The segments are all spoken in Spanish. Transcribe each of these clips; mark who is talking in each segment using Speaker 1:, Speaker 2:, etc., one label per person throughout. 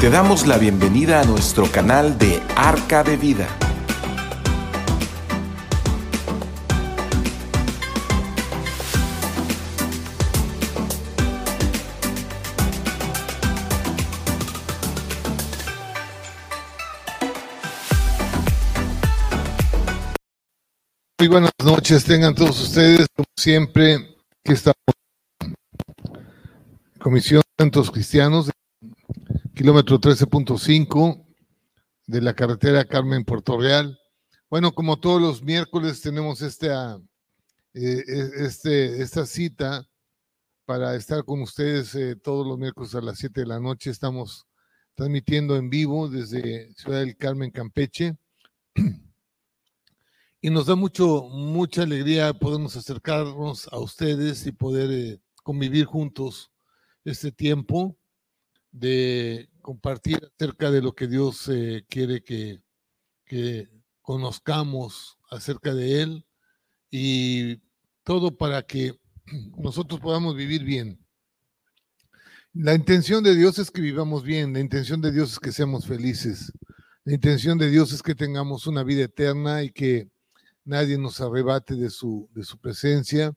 Speaker 1: Te damos la bienvenida a nuestro canal de Arca de Vida.
Speaker 2: Muy buenas noches, tengan todos ustedes, como siempre, que estamos Comisión de Santos Cristianos, kilómetro 13.5 de la carretera Carmen Puerto Real. Bueno, como todos los miércoles tenemos esta, eh, este, esta cita para estar con ustedes eh, todos los miércoles a las 7 de la noche. Estamos transmitiendo en vivo desde Ciudad del Carmen, Campeche. Y nos da mucho, mucha alegría podernos acercarnos a ustedes y poder eh, convivir juntos este tiempo de compartir acerca de lo que Dios eh, quiere que, que conozcamos acerca de Él y todo para que nosotros podamos vivir bien. La intención de Dios es que vivamos bien, la intención de Dios es que seamos felices, la intención de Dios es que tengamos una vida eterna y que nadie nos arrebate de su, de su presencia.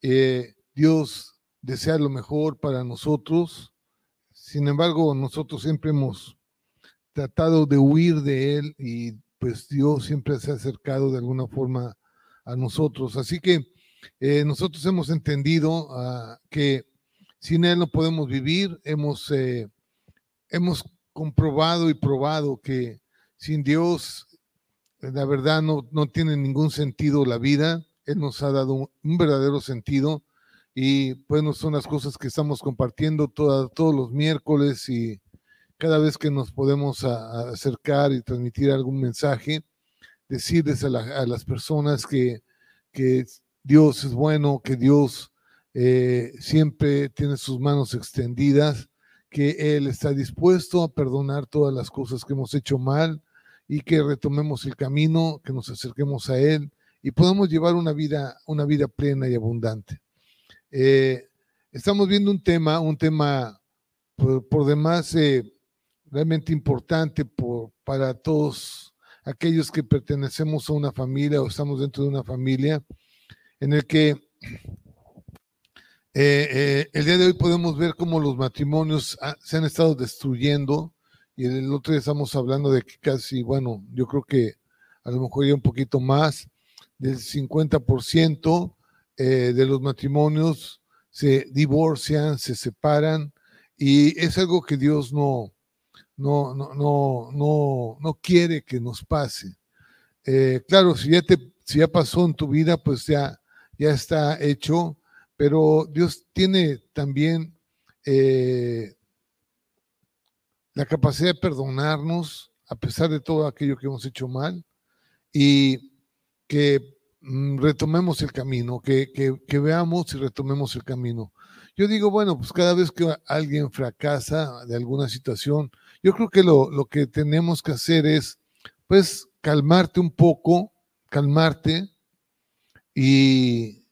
Speaker 2: Eh, Dios desea lo mejor para nosotros. Sin embargo, nosotros siempre hemos tratado de huir de Él y pues Dios siempre se ha acercado de alguna forma a nosotros. Así que eh, nosotros hemos entendido uh, que sin Él no podemos vivir. Hemos, eh, hemos comprobado y probado que sin Dios la verdad no, no tiene ningún sentido la vida. Él nos ha dado un verdadero sentido y bueno, son las cosas que estamos compartiendo toda, todos los miércoles y cada vez que nos podemos acercar y transmitir algún mensaje, decirles a, la, las personas que, que, Dios es bueno, que Dios eh, siempre tiene sus manos extendidas, que Él está dispuesto a perdonar todas las cosas que hemos hecho mal, y que retomemos el camino, que nos acerquemos a Él y podamos llevar una vida, una vida plena y abundante. Eh, estamos viendo un tema, un tema por, por demás eh, realmente importante por, para todos aquellos que pertenecemos a una familia o estamos dentro de una familia, en el que eh, el día de hoy podemos ver cómo los matrimonios se han estado destruyendo, y el otro día estamos hablando de que casi, bueno, yo creo que a lo mejor ya un poquito más, del 50% eh, de los matrimonios se divorcian, se separan, y es algo que Dios no, no, no, no, no, no quiere que nos pase. Eh, claro, si ya, te, si ya pasó en tu vida, pues ya, ya está hecho, pero Dios tiene también eh, la capacidad de perdonarnos a pesar de todo aquello que hemos hecho mal y que retomemos el camino, que, que, que, veamos y retomemos el camino. Yo digo, bueno, pues cada vez que alguien fracasa de alguna situación, yo creo que lo, lo que tenemos que hacer es, pues, calmarte un poco, calmarte y,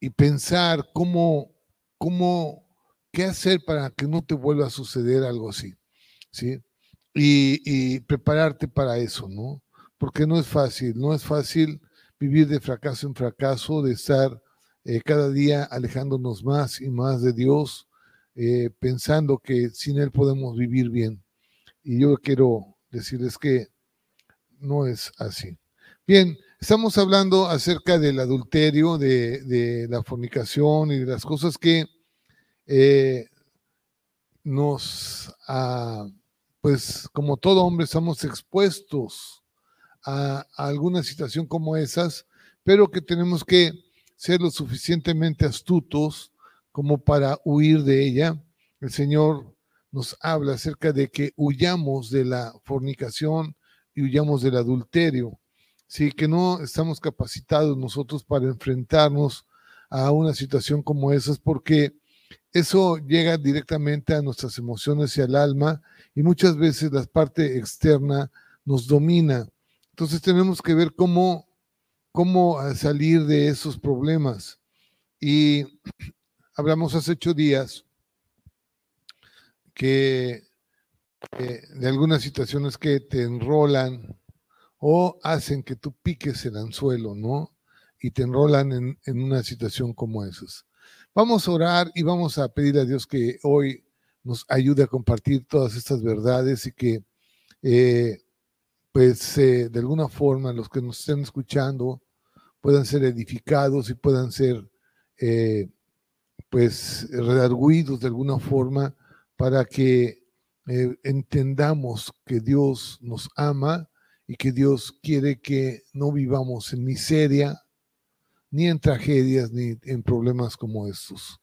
Speaker 2: y pensar cómo, cómo, qué hacer para que no te vuelva a suceder algo así. ¿sí? Y, y, prepararte para eso, ¿no? Porque no es fácil, no es fácil vivir de fracaso en fracaso, de estar eh, cada día alejándonos más y más de Dios, eh, pensando que sin Él podemos vivir bien. Y yo quiero decirles que no es así. Bien, estamos hablando acerca del adulterio, de, de la fornicación y de las cosas que eh, nos... Pues como todo hombre estamos expuestos a, alguna situación como esas, pero que tenemos que ser lo suficientemente astutos como para huir de ella. El Señor nos habla acerca de que huyamos de la fornicación y huyamos del adulterio. Sí, que no estamos capacitados nosotros para enfrentarnos a una situación como esas porque eso llega directamente a nuestras emociones y al alma y muchas veces la parte externa nos domina. Entonces tenemos que ver cómo, cómo salir de esos problemas. Y hablamos hace ocho días que eh, de algunas situaciones que te enrolan o hacen que tú piques el anzuelo, ¿no? Y te enrolan en, en una situación como esas. Vamos a orar y vamos a pedir a Dios que hoy nos ayude a compartir todas estas verdades y que, eh, pues, eh, de alguna forma los que nos estén escuchando puedan ser edificados y puedan ser, eh, pues, redarguidos de alguna forma para que entendamos que Dios nos ama y que Dios quiere que no vivamos en miseria, ni en tragedias, ni en problemas como estos.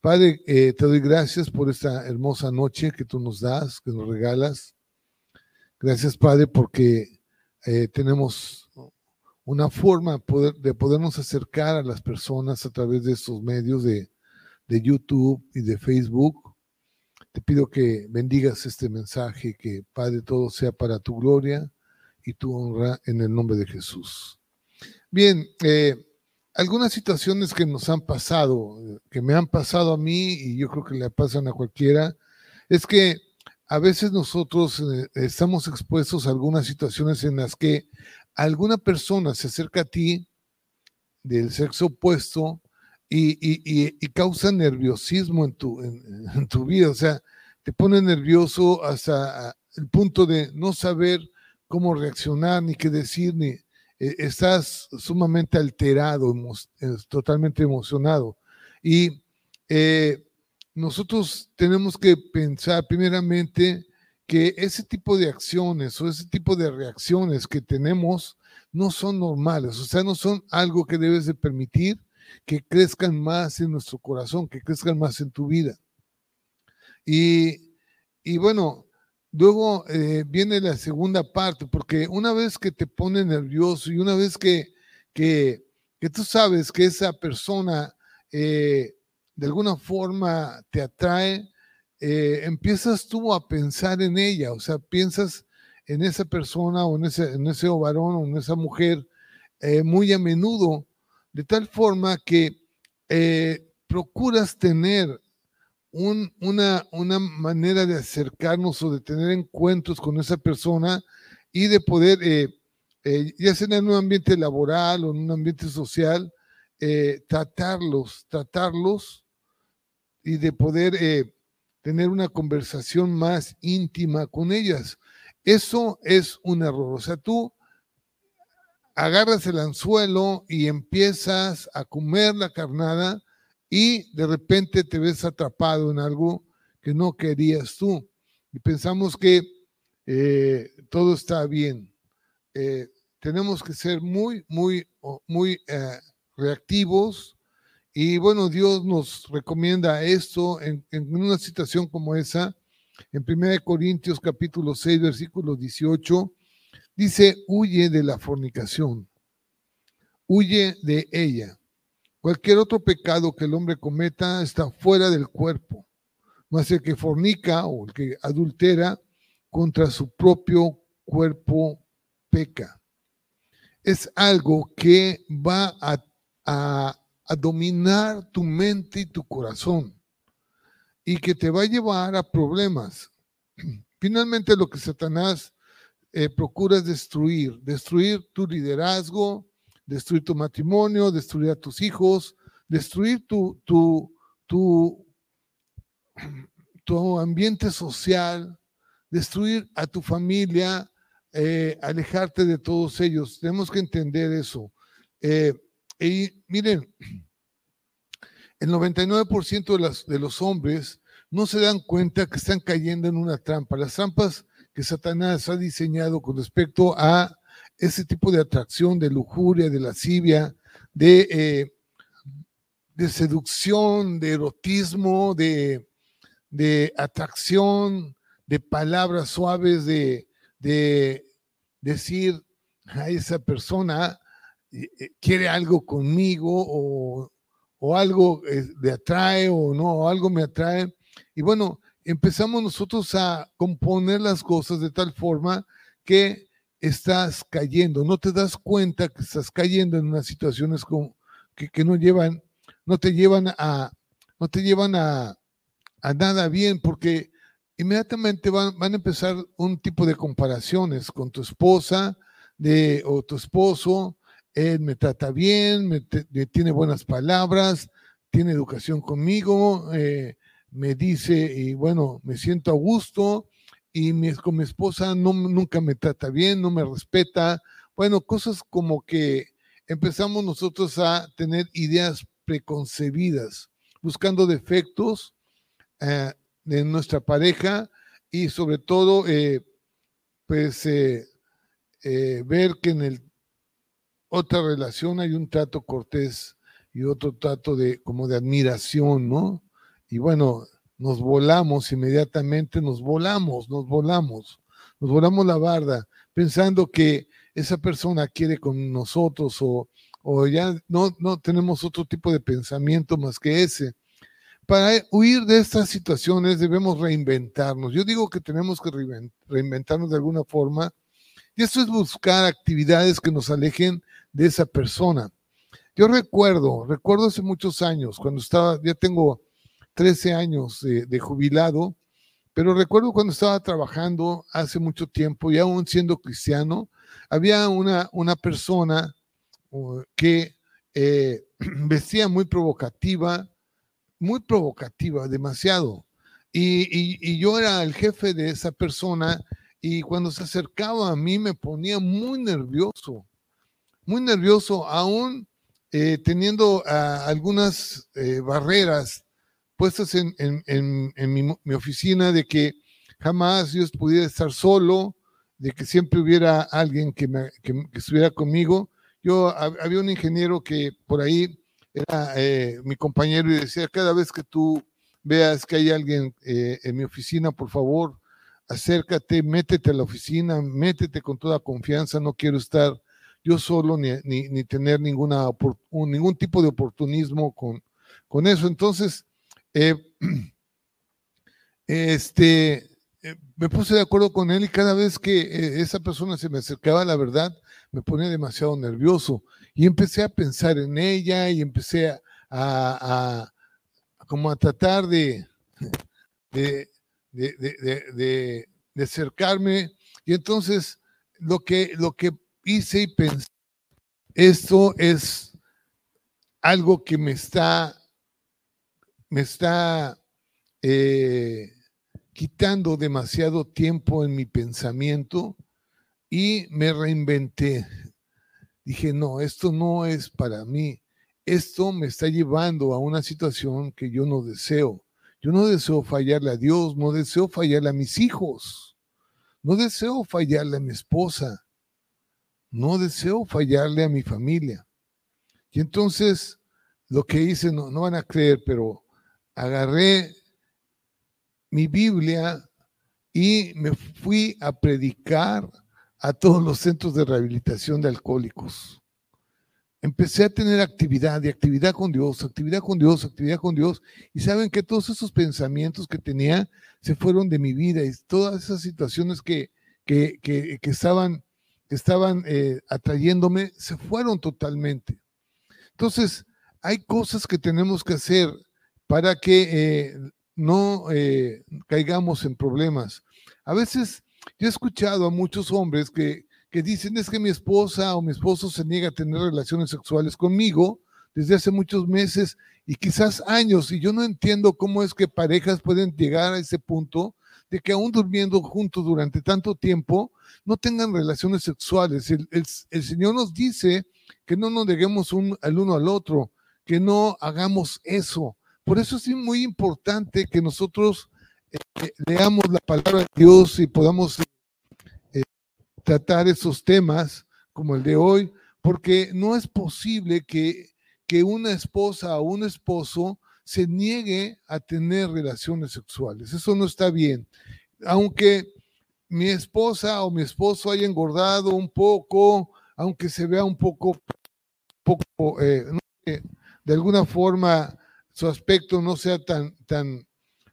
Speaker 2: Padre, eh, te doy gracias por esta hermosa noche que tú nos das, que nos regalas. Gracias, Padre, porque eh, tenemos una forma de podernos acercar a las personas a través de estos medios de, de YouTube y de Facebook. Te pido que bendigas este mensaje, que Padre, todo sea para tu gloria y tu honra en el nombre de Jesús. Bien, eh, algunas situaciones que nos han pasado, que me han pasado a mí y yo creo que le pasan a cualquiera, es que a veces nosotros eh, estamos expuestos a algunas situaciones en las que alguna persona se acerca a ti del sexo opuesto y, causa nerviosismo en tu, en tu vida, o sea, te pone nervioso hasta el punto de no saber cómo reaccionar, ni qué decir, ni, eh, estás sumamente alterado, totalmente emocionado. Y eh, nosotros tenemos que pensar primeramente que ese tipo de acciones o ese tipo de reacciones que tenemos no son normales, o sea, no son algo que debes de permitir que crezcan más en nuestro corazón, que crezcan más en tu vida. Y, y bueno, Luego eh, viene la segunda parte, porque una vez que te pone nervioso y una vez que, que, tú sabes que esa persona eh, de alguna forma te atrae, eh, empiezas tú a pensar en ella, o sea, piensas en esa persona o en ese, en ese varón o en esa mujer muy a menudo, de tal forma que procuras tener una, una manera de acercarnos o de tener encuentros con esa persona y de poder, eh, eh, ya sea en un ambiente laboral o en un ambiente social, eh, tratarlos, tratarlos y de poder tener una conversación más íntima con ellas. Eso es un error. O sea, tú agarras el anzuelo y empiezas a comer la carnada y de repente te ves atrapado en algo que no querías tú. Y pensamos que eh, todo está bien. Eh, tenemos que ser muy, muy, muy eh, reactivos. Y bueno, Dios nos recomienda esto en, una situación como esa. En 1 Corintios capítulo 6, versículo 18, dice, huye de la fornicación, huye de ella. Cualquier otro pecado que el hombre cometa está fuera del cuerpo, más el que fornica o el que adultera contra su propio cuerpo peca. Es algo que va a, dominar tu mente y tu corazón y que te va a llevar a problemas. Finalmente lo que Satanás eh, procura es destruir, destruir tu liderazgo, destruir tu matrimonio, destruir a tus hijos, destruir tu, tu, tu, tu ambiente social, destruir a tu familia, eh, alejarte de todos ellos. Tenemos que entender eso. Eh, y miren, el 99% de, de los hombres no se dan cuenta que están cayendo en una trampa. Las trampas que Satanás ha diseñado con respecto a ese tipo de atracción, de lujuria, de lascivia, de, eh, seducción, de erotismo, de, atracción, de palabras suaves, de, decir a esa persona quiere algo conmigo o, o algo le atrae o no, o algo me atrae. Y bueno, empezamos nosotros a componer las cosas de tal forma que estás cayendo, no te das cuenta que estás cayendo en unas situaciones como, que, no llevan, no te llevan a, no te llevan a, nada bien, porque inmediatamente van, van, a empezar un tipo de comparaciones con tu esposa de, o tu esposo. Él me trata bien, tiene buenas palabras, tiene educación conmigo, eh, me dice, y bueno, me siento a gusto, y mi, con mi esposa no, nunca me trata bien, no me respeta. Bueno, cosas como que empezamos nosotros a tener ideas preconcebidas, buscando defectos eh, de nuestra pareja y sobre todo, eh, pues, eh, ver que en el otra relación hay un trato cortés y otro trato de como de admiración, ¿no? Y bueno, nos volamos inmediatamente, nos volamos, nos volamos, nos volamos la barda, pensando que esa persona quiere con nosotros o, o ya no, no tenemos otro tipo de pensamiento más que ese. Para huir de estas situaciones debemos reinventarnos. Yo digo que tenemos que reinventarnos de alguna forma y esto es buscar actividades que nos alejen de esa persona. Yo recuerdo, recuerdo hace muchos años, cuando estaba, ya tengo 13 años de, jubilado, pero recuerdo cuando estaba trabajando hace mucho tiempo y aún siendo cristiano, había una, una persona que eh, vestía muy provocativa, muy provocativa, demasiado. Y, yo era el jefe de esa persona y cuando se acercaba a mí me ponía muy nervioso, muy nervioso, aún eh, teniendo ah, algunas eh, barreras puestas en, mi, oficina de que jamás yo pudiera estar solo, de que siempre hubiera alguien que, me, estuviera conmigo. Yo había un ingeniero que por ahí era eh, mi compañero y decía, cada vez que tú veas que hay alguien eh, en mi oficina, por favor, acércate, métete a la oficina, métete con toda confianza, no quiero estar yo solo ni, ni, tener ninguna, ningún tipo de oportunismo con, con eso. Entonces, eh, este, eh, me puse de acuerdo con él y cada vez que eh, esa persona se me acercaba a la verdad, me ponía demasiado nervioso. Y empecé a pensar en ella y empecé a, a, como a tratar de, de, de, de, acercarme. Y entonces lo que, lo que hice y pensé, esto es algo que me está, me está eh, quitando demasiado tiempo en mi pensamiento y me reinventé. Dije, no, esto no es para mí. Esto me está llevando a una situación que yo no deseo. Yo no deseo fallarle a Dios, no deseo fallarle a mis hijos, no deseo fallarle a mi esposa, no deseo fallarle a mi familia. Y entonces lo que hice, no, van a creer, pero agarré mi Biblia y me fui a predicar a todos los centros de rehabilitación de alcohólicos. Empecé a tener actividad y actividad con Dios, actividad con Dios, actividad con Dios. Y saben que todos esos pensamientos que tenía se fueron de mi vida y todas esas situaciones que, que, que, estaban, estaban eh, atrayéndome se fueron totalmente. Entonces, hay cosas que tenemos que hacer para que eh, no eh, caigamos en problemas. A veces yo he escuchado a muchos hombres que, que dicen es que mi esposa o mi esposo se niega a tener relaciones sexuales conmigo desde hace muchos meses y quizás años, y yo no entiendo cómo es que parejas pueden llegar a ese punto de que aún durmiendo juntos durante tanto tiempo, no tengan relaciones sexuales. El, el, Señor nos dice que no nos neguemos un, al uno al otro, que no hagamos eso. Por eso es muy importante que nosotros eh, leamos la palabra de Dios y podamos eh, tratar esos temas como el de hoy, porque no es posible que, que una esposa o un esposo se niegue a tener relaciones sexuales. Eso no está bien. Aunque mi esposa o mi esposo haya engordado un poco, aunque se vea un poco, poco eh, de alguna forma su aspecto no sea tan, tan,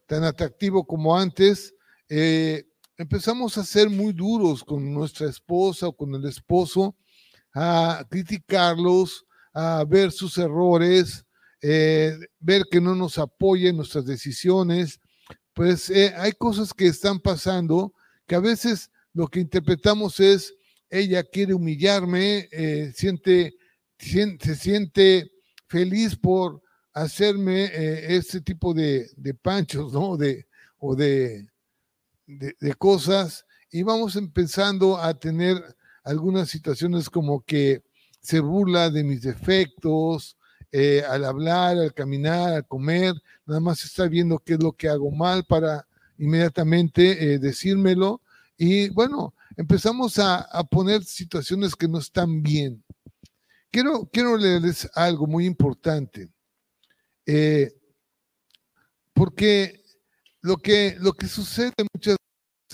Speaker 2: tan atractivo como antes, eh, empezamos a ser muy duros con nuestra esposa o con el esposo, a criticarlos, a ver sus errores, eh, ver que no nos apoyen nuestras decisiones, pues eh, hay cosas que están pasando que a veces lo que interpretamos es, ella quiere humillarme, eh, siente, se siente feliz por hacerme este tipo de, panchos, ¿no? De, o de, de, cosas, y vamos empezando a tener algunas situaciones como que se burla de mis defectos, eh, al hablar, al caminar, al comer, nada más está viendo qué es lo que hago mal para inmediatamente eh, decírmelo. Y bueno, empezamos a, poner situaciones que no están bien. Quiero, quiero leerles algo muy importante. Eh, porque lo que, lo que sucede muchas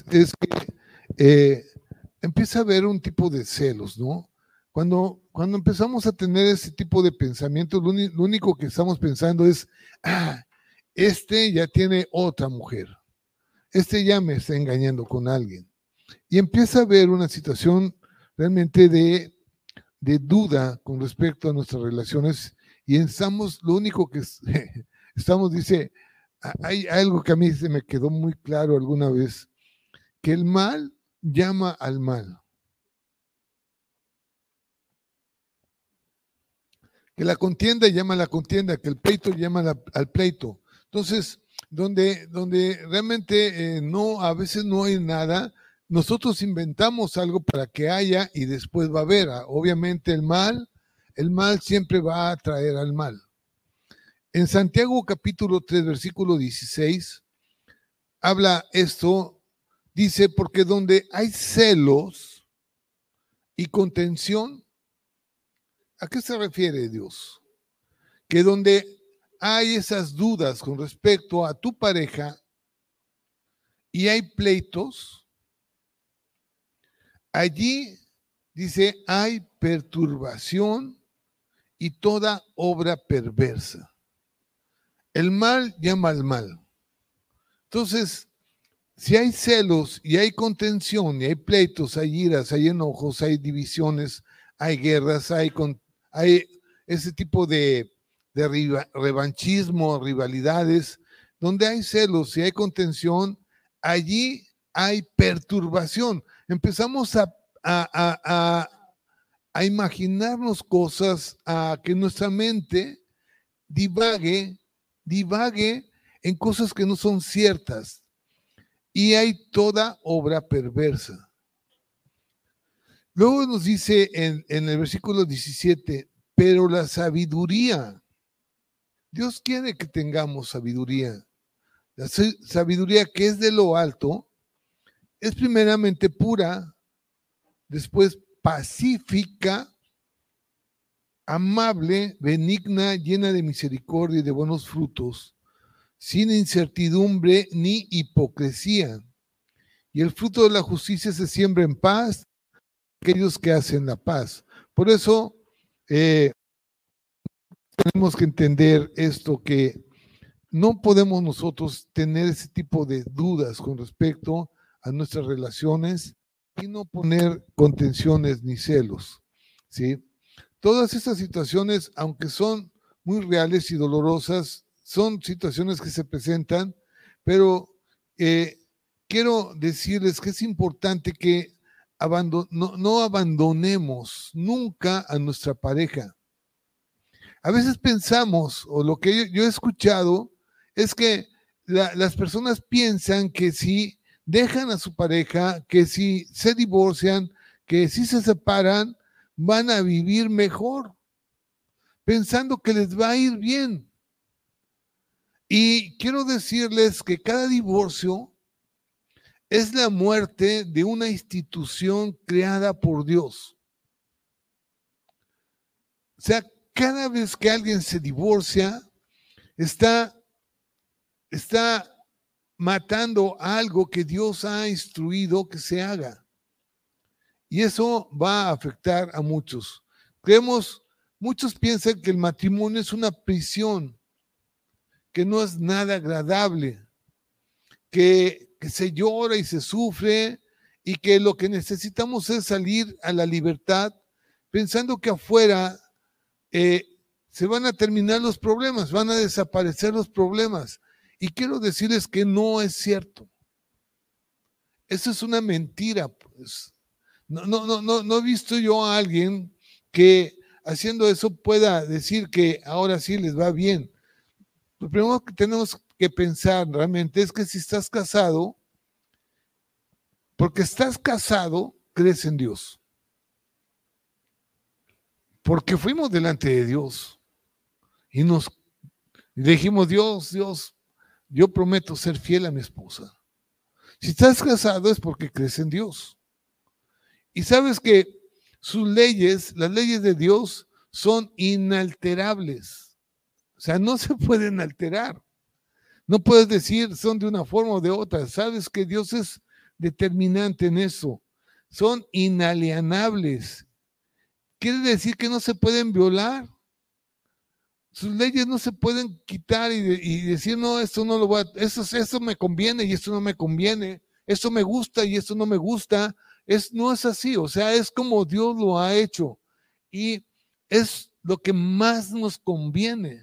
Speaker 2: veces es que empieza a haber un tipo de celos, ¿no? Cuando, cuando empezamos a tener ese tipo de pensamientos, lo, único que estamos pensando es, ah, este ya tiene otra mujer, este ya me está engañando con alguien. Y empieza a haber una situación realmente de, de duda con respecto a nuestras relaciones y estamos, lo único que estamos, dice, hay algo que a mí se me quedó muy claro alguna vez, que el mal llama al mal. Que la contienda llama a la contienda, que el pleito llama al pleito. Entonces, donde, donde realmente eh, no, a veces no hay nada, nosotros inventamos algo para que haya y después va a haber. Ah, obviamente el mal, el mal siempre va a traer al mal. En Santiago capítulo 3, versículo 16, habla esto, dice, porque donde hay celos y contención, ¿A qué se refiere Dios? Que donde hay esas dudas con respecto a tu pareja y hay pleitos, allí dice, hay perturbación y toda obra perversa. El mal llama al mal. Entonces, si hay celos y hay contención y hay pleitos, hay iras, hay enojos, hay divisiones, hay guerras, hay, hay ese tipo de, revanchismo, rivalidades, donde hay celos y hay contención, allí hay perturbación. Empezamos a, a, imaginarnos cosas, a que nuestra mente divague, divague en cosas que no son ciertas. Y hay toda obra perversa. Luego nos dice en, el versículo 17, pero la sabiduría, Dios quiere que tengamos sabiduría. La sabiduría que es de lo alto es primeramente pura, después pacífica, amable, benigna, llena de misericordia y de buenos frutos, sin incertidumbre ni hipocresía. Y el fruto de la justicia se siembra en paz aquellos que hacen la paz. Por eso eh, tenemos que entender esto, que no podemos nosotros tener ese tipo de dudas con respecto a nuestras relaciones y no poner contenciones ni celos. ¿sí? Todas estas situaciones, aunque son muy reales y dolorosas, son situaciones que se presentan, pero eh, quiero decirles que es importante que no, abandonemos nunca a nuestra pareja. A veces pensamos, o lo que yo, he escuchado, es que las personas piensan que si dejan a su pareja, que si se divorcian, que si se separan, van a vivir mejor, pensando que les va a ir bien. Y quiero decirles que cada divorcio es la muerte de una institución creada por Dios. O sea, cada vez que alguien se divorcia, está, está matando algo que Dios ha instruido que se haga. Y eso va a afectar a muchos. Creemos, muchos piensan que el matrimonio es una prisión, que no es nada agradable, que se llora y se sufre y que lo que necesitamos es salir a la libertad pensando que afuera eh, se van a terminar los problemas, van a desaparecer los problemas. Y quiero decirles que no es cierto. Eso es una mentira. Pues. No, no, no, no, no he visto yo a alguien que haciendo eso pueda decir que ahora sí les va bien. Lo primero que tenemos que pensar realmente es que si estás casado, porque estás casado, crees en Dios. Porque fuimos delante de Dios y nos dijimos, Dios, Dios, yo prometo ser fiel a mi esposa. Si estás casado es porque crees en Dios. Y sabes que sus leyes, las leyes de Dios, son inalterables. O sea, no se pueden alterar. No puedes decir son de una forma o de otra. Sabes que Dios es determinante en eso. Son inalienables. Quiere decir que no se pueden violar. Sus leyes no se pueden quitar y, decir, no, esto no lo voy eso, eso me conviene y esto no me conviene, esto me gusta y esto no me gusta. Es, no es así, o sea, es como Dios lo ha hecho. Y es lo que más nos conviene.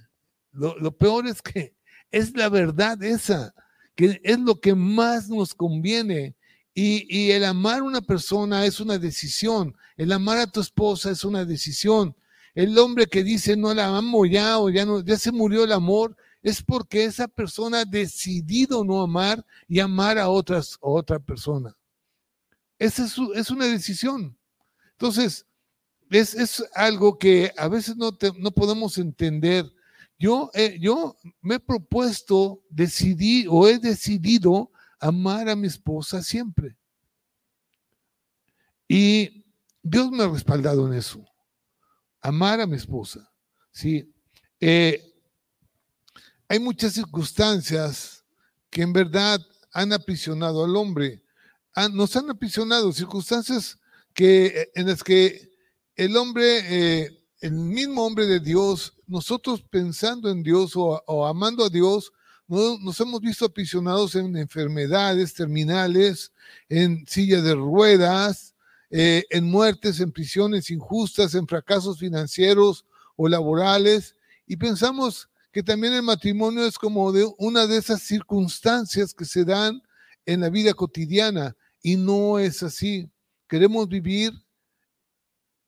Speaker 2: Lo peor es que es la verdad esa, que es lo que más nos conviene. Y, el amar a una persona es una decisión. El amar a tu esposa es una decisión. El hombre que dice no la amo ya o ya no, ya se murió el amor, es porque esa persona ha decidido no amar y amar a otras, otra persona. Esa es, es, una decisión. Entonces, es, es, algo que a veces no, no podemos entender yo, eh, yo me he propuesto decidir o he decidido amar a mi esposa siempre. Y Dios me ha respaldado en eso. Amar a mi esposa. Sí. Eh, hay muchas circunstancias que en verdad han aprisionado al hombre. nos han aprisionado circunstancias que, en las que el hombre, eh, el mismo hombre de Dios, nosotros pensando en Dios o, amando a Dios, nos hemos visto aprisionados en enfermedades terminales, en silla de ruedas, eh, en muertes, en prisiones injustas, en fracasos financieros o laborales, y pensamos que también el matrimonio es como de una de esas circunstancias que se dan en la vida cotidiana, y no es así. Queremos vivir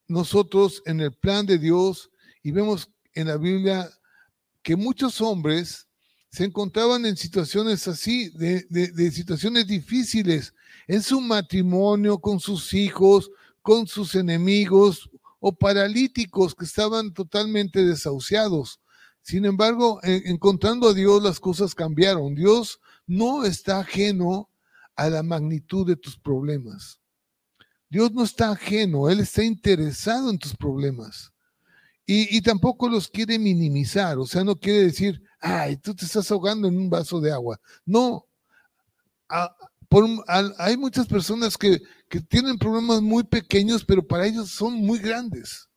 Speaker 2: nosotros en el plan de Dios y vemos en la Biblia que muchos hombres se encontraban en situaciones así, de, situaciones difíciles, en su matrimonio, con sus hijos, con sus enemigos o paralíticos que estaban totalmente desahuciados. Sin embargo, encontrando a Dios, las cosas cambiaron. Dios no está ajeno a la magnitud de tus problemas. Dios no está ajeno, Él está interesado en tus problemas. Y, tampoco los quiere minimizar, o sea, no quiere decir, ay, tú te estás ahogando en un vaso de agua. No, hay muchas personas que, tienen problemas muy pequeños, pero para ellos son muy grandes.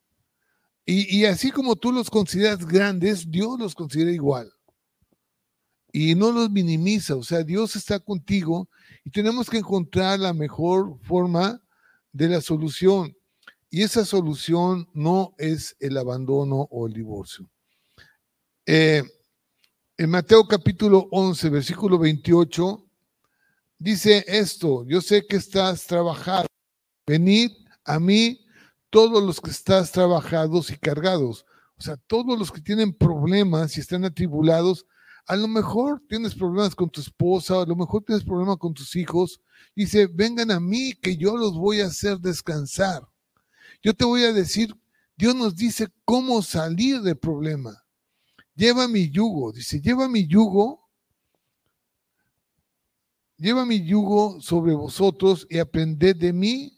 Speaker 2: Y, y, así como tú los consideras grandes, Dios los considera igual. Y no los minimiza, o sea, Dios está contigo y tenemos que encontrar la mejor forma de la solución. Y esa solución no es el abandono o el divorcio. Eh, en Mateo capítulo 11, versículo 28, dice esto, yo sé que estás trabajado, venid a mí todos los que estás trabajados y cargados. O sea, todos los que tienen problemas y están atribulados, a lo mejor tienes problemas con tu esposa, a lo mejor tienes problemas con tus hijos. Dice, vengan a mí que yo los voy a hacer descansar. Yo te voy a decir, Dios nos dice cómo salir del problema. Lleva mi yugo, dice, lleva mi yugo, lleva mi yugo sobre vosotros y aprended de mí,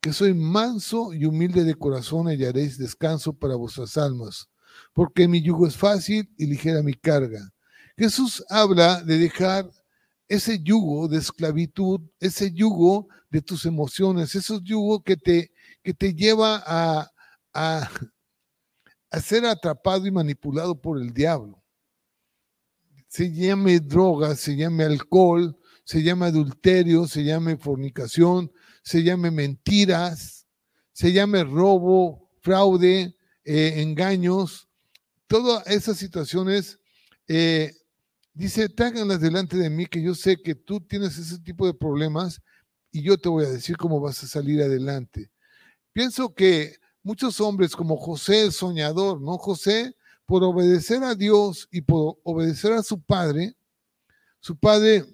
Speaker 2: que soy manso y humilde de corazón, y haréis descanso para vuestras almas, porque mi yugo es fácil y ligera mi carga. Jesús habla de dejar ese yugo de esclavitud, ese yugo de tus emociones, esos yugos que te que te lleva a, a, ser atrapado y manipulado por el diablo. Se llame droga, se llame alcohol, se llame adulterio, se llame fornicación, se llame mentiras, se llame robo, fraude, eh, engaños. Todas esas situaciones eh, dice, tráiganlas delante de mí, que yo sé que tú tienes ese tipo de problemas y yo te voy a decir cómo vas a salir adelante. Pienso que muchos hombres como José el soñador, ¿no? José, por obedecer a Dios y por obedecer a su padre, su padre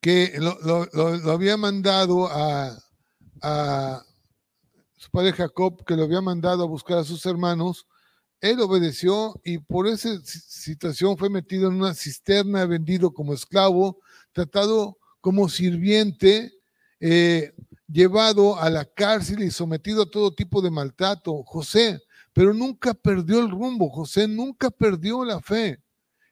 Speaker 2: que lo, había mandado a, a, su padre Jacob, que lo había mandado a buscar a sus hermanos, él obedeció y por esa situación fue metido en una cisterna, vendido como esclavo, tratado como sirviente, eh, llevado a la cárcel y sometido a todo tipo de maltrato. José, pero nunca perdió el rumbo, José nunca perdió la fe.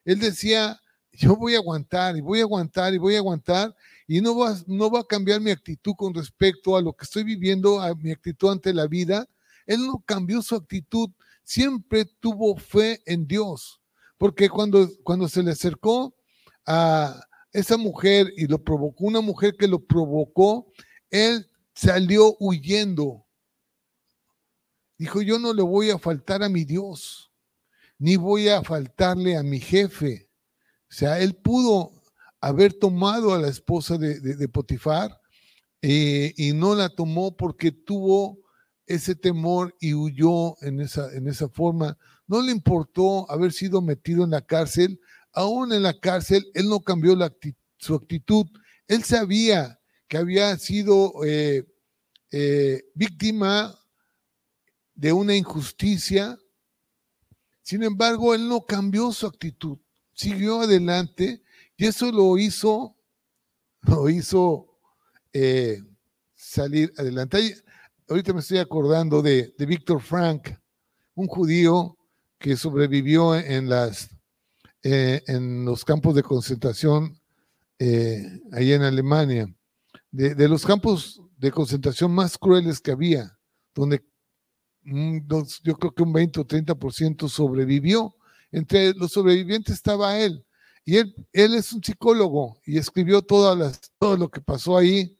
Speaker 2: Él decía, yo voy a aguantar y voy a aguantar y voy a aguantar y no va, no va a cambiar mi actitud con respecto a lo que estoy viviendo, a mi actitud ante la vida. Él no cambió su actitud siempre tuvo fe en Dios, porque cuando, cuando se le acercó a esa mujer y lo provocó, una mujer que lo provocó, él salió huyendo. Dijo, yo no le voy a faltar a mi Dios, ni voy a faltarle a mi jefe. O sea, él pudo haber tomado a la esposa de, Potifar eh, y no la tomó porque tuvo ese temor y huyó en esa, en esa forma. No le importó haber sido metido en la cárcel. Aún en la cárcel, él no cambió su actitud. Él sabía que había sido eh, eh, víctima de una injusticia. Sin embargo, él no cambió su actitud. Siguió adelante y eso lo hizo, lo hizo eh, salir adelante ahorita me estoy acordando de, de Víctor Frank, un judío que sobrevivió en, las, eh, en los campos de concentración eh, ahí en Alemania, de, los campos de concentración más crueles que había, donde yo creo que un 20 o 30% sobrevivió. Entre los sobrevivientes estaba él. Y él, él es un psicólogo y escribió todas las, todo lo que pasó ahí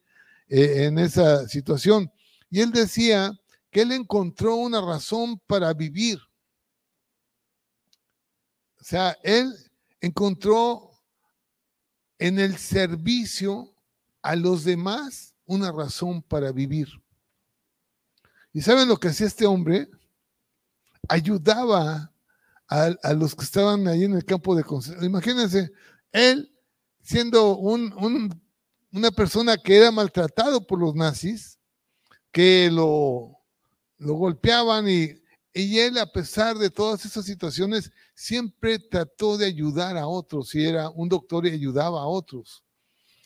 Speaker 2: eh, en esa situación. Y él decía que él encontró una razón para vivir. O sea, él encontró en el servicio a los demás una razón para vivir. ¿Y saben lo que hacía este hombre? Ayudaba a, los que estaban ahí en el campo de concentración. Imagínense, él siendo una persona que era maltratado por los nazis, que lo, lo golpeaban y, y él, a pesar de todas esas situaciones, siempre trató de ayudar a otros y era un doctor y ayudaba a otros.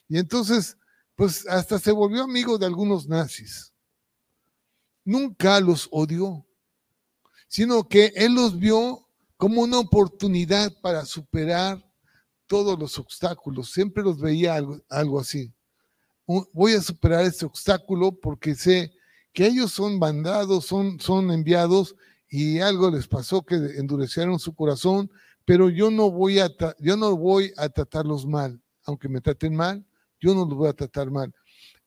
Speaker 2: Y entonces, pues hasta se volvió amigo de algunos nazis. Nunca los odió, sino que él los vio como una oportunidad para superar todos los obstáculos. Siempre los veía algo, algo así. Voy a superar este obstáculo porque sé que ellos son mandados, son, son enviados y algo les pasó que endurecieron su corazón, pero yo no voy a, yo no voy a tratarlos mal, aunque me traten mal, yo no los voy a tratar mal.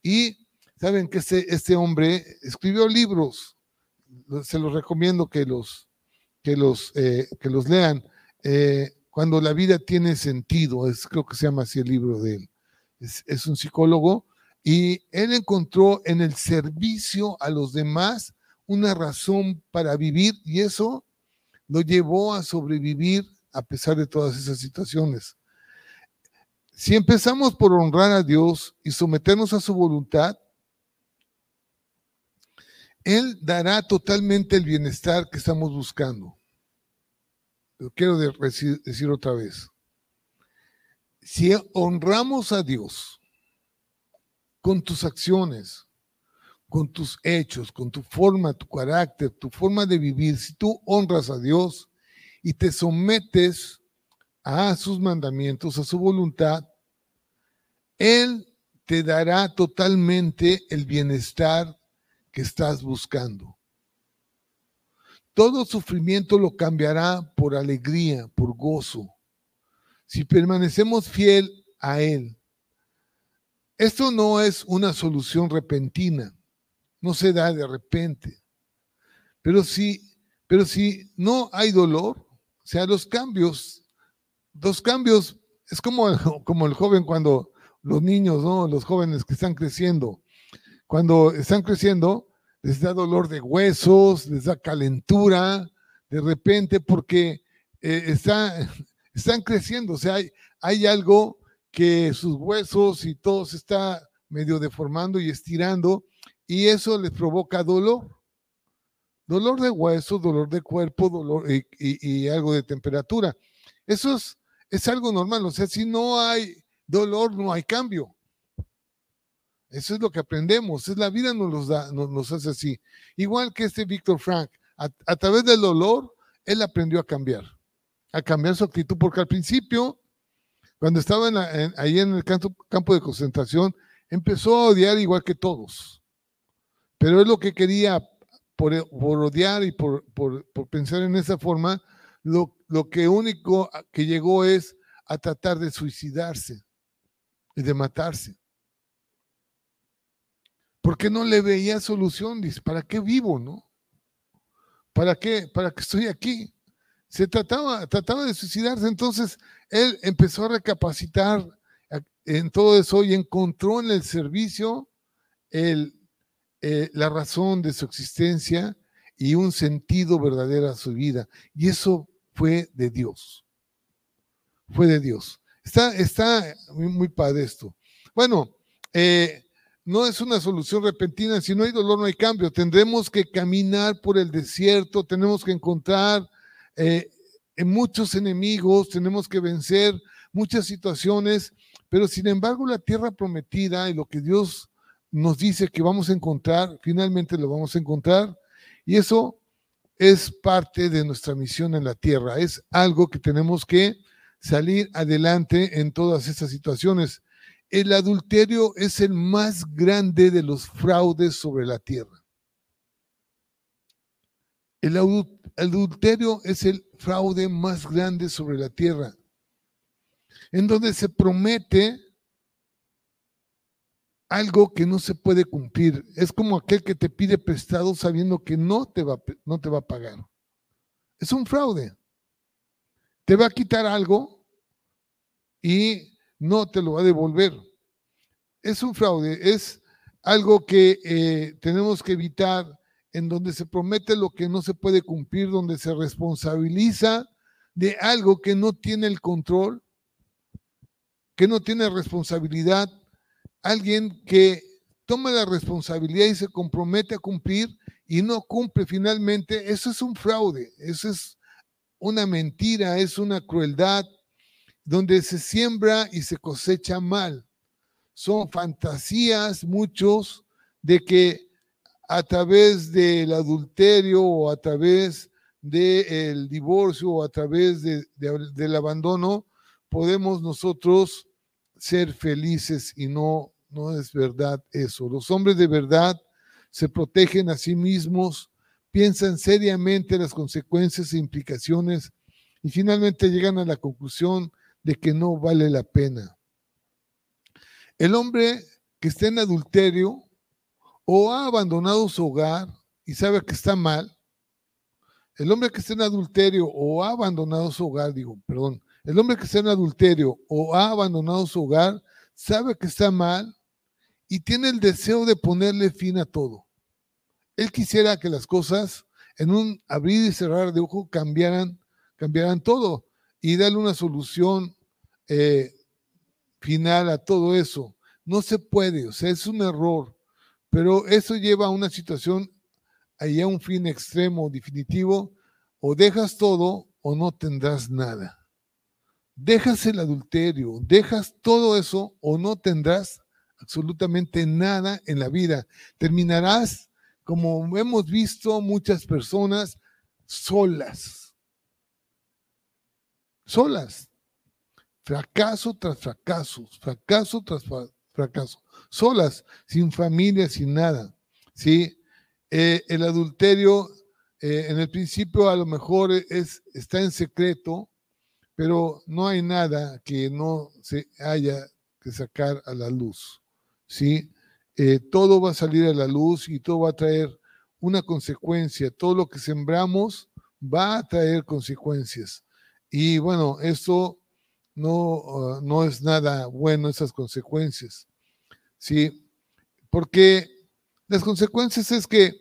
Speaker 2: Y saben que este, este hombre escribió libros, se los recomiendo que los, que los, eh, que los lean. Eh, cuando la vida tiene sentido, es, creo que se llama así el libro de él. Es, es un psicólogo y él encontró en el servicio a los demás una razón para vivir y eso lo llevó a sobrevivir a pesar de todas esas situaciones. Si empezamos por honrar a Dios y someternos a su voluntad, Él dará totalmente el bienestar que estamos buscando. Lo quiero decir otra vez. Si honramos a Dios, con tus acciones, con tus hechos, con tu forma, tu carácter, tu forma de vivir, si tú honras a Dios y te sometes a sus mandamientos, a su voluntad, Él te dará totalmente el bienestar que estás buscando. Todo sufrimiento lo cambiará por alegría, por gozo. Si permanecemos fiel a Él, esto no es una solución repentina, no se da de repente. Pero si, pero si no hay dolor, o sea, los cambios dos cambios, es como, como el joven cuando los niños, ¿no? Los jóvenes que están creciendo, cuando están creciendo, les da dolor de huesos, les da calentura, de repente, porque eh, está, están creciendo, o sea, hay, hay algo que sus huesos y todo se está medio deformando y estirando, y eso les provoca dolor. Dolor de hueso, dolor de cuerpo, dolor y, algo de temperatura. Eso es, es, algo normal. O sea, si no hay dolor, no hay cambio. Eso es lo que aprendemos. Es la vida nos, da, nos, hace así. Igual que este Víctor Frank, a, través del dolor, él aprendió a cambiar, a cambiar su actitud, porque al principio, cuando estaba ahí en el campo, campo de concentración, empezó a odiar igual que todos. Pero es lo que quería por, odiar y por, pensar en esa forma, lo, lo que único que llegó es a tratar de suicidarse y de matarse. Porque no le veía solución, dice, ¿para qué vivo, no? ¿Para qué? ¿Para qué estoy aquí? Se trataba, trataba de suicidarse, entonces él empezó a recapacitar en todo eso y encontró en el servicio el, eh, la razón de su existencia y un sentido verdadero a su vida. Y eso fue de Dios. Fue de Dios. Está, está muy, padre esto. Bueno, eh, no es una solución repentina. Si no hay dolor, no hay cambio. Tendremos que caminar por el desierto, tenemos que encontrar eh, muchos enemigos, tenemos que vencer muchas situaciones, pero sin embargo la tierra prometida y lo que Dios nos dice que vamos a encontrar, finalmente lo vamos a encontrar. Y eso es parte de nuestra misión en la tierra. Es algo que tenemos que salir adelante en todas estas situaciones. El adulterio es el más grande de los fraudes sobre la tierra. El adulterio es el fraude más grande sobre la tierra, en donde se promete algo que no se puede cumplir. Es como aquel que te pide prestado sabiendo que no te va, no te va a pagar. Es un fraude. Te va a quitar algo y no te lo va a devolver. Es un fraude, es algo que eh, tenemos que evitar en donde se promete lo que no se puede cumplir, donde se responsabiliza de algo que no tiene el control, que no tiene responsabilidad alguien que toma la responsabilidad y se compromete a cumplir y no cumple finalmente, eso es un fraude, eso es una mentira, es una crueldad donde se siembra y se cosecha mal. Son fantasías muchos de que a través del adulterio o a través del divorcio o a través del abandono podemos nosotros ser felices y no, no es verdad eso. Los hombres de verdad se protegen a sí mismos, piensan seriamente las consecuencias e implicaciones y finalmente llegan a la conclusión de que no vale la pena. El hombre que está en adulterio o ha abandonado su hogar y sabe que está mal, el hombre que está en adulterio o ha abandonado su hogar, digo, perdón, el hombre que está en adulterio o ha abandonado su hogar sabe que está mal y tiene el deseo de ponerle fin a todo. Él quisiera que las cosas en un abrir y cerrar de ojo cambiaran, cambiaran todo y darle una solución eh, final a todo eso. No se puede, o sea, es un error, pero eso lleva a una situación, ahí a un fin extremo, definitivo, o dejas todo o no tendrás nada dejas el adulterio, dejas todo eso o no tendrás absolutamente nada en la vida. Terminarás, como hemos visto muchas personas, solas. Solas. Fracaso tras fracaso, fracaso tras fracaso. Solas, sin familia, sin nada. ¿sí? Eh, el adulterio eh, en el principio a lo mejor es, está en secreto, pero no hay nada que no se haya que sacar a la luz. ¿sí? Eh, todo va a salir a la luz y todo va a traer una consecuencia. Todo lo que sembramos va a traer consecuencias. Y bueno, esto no, ah, no es nada bueno esas consecuencias. ¿Sí? Porque las consecuencias es que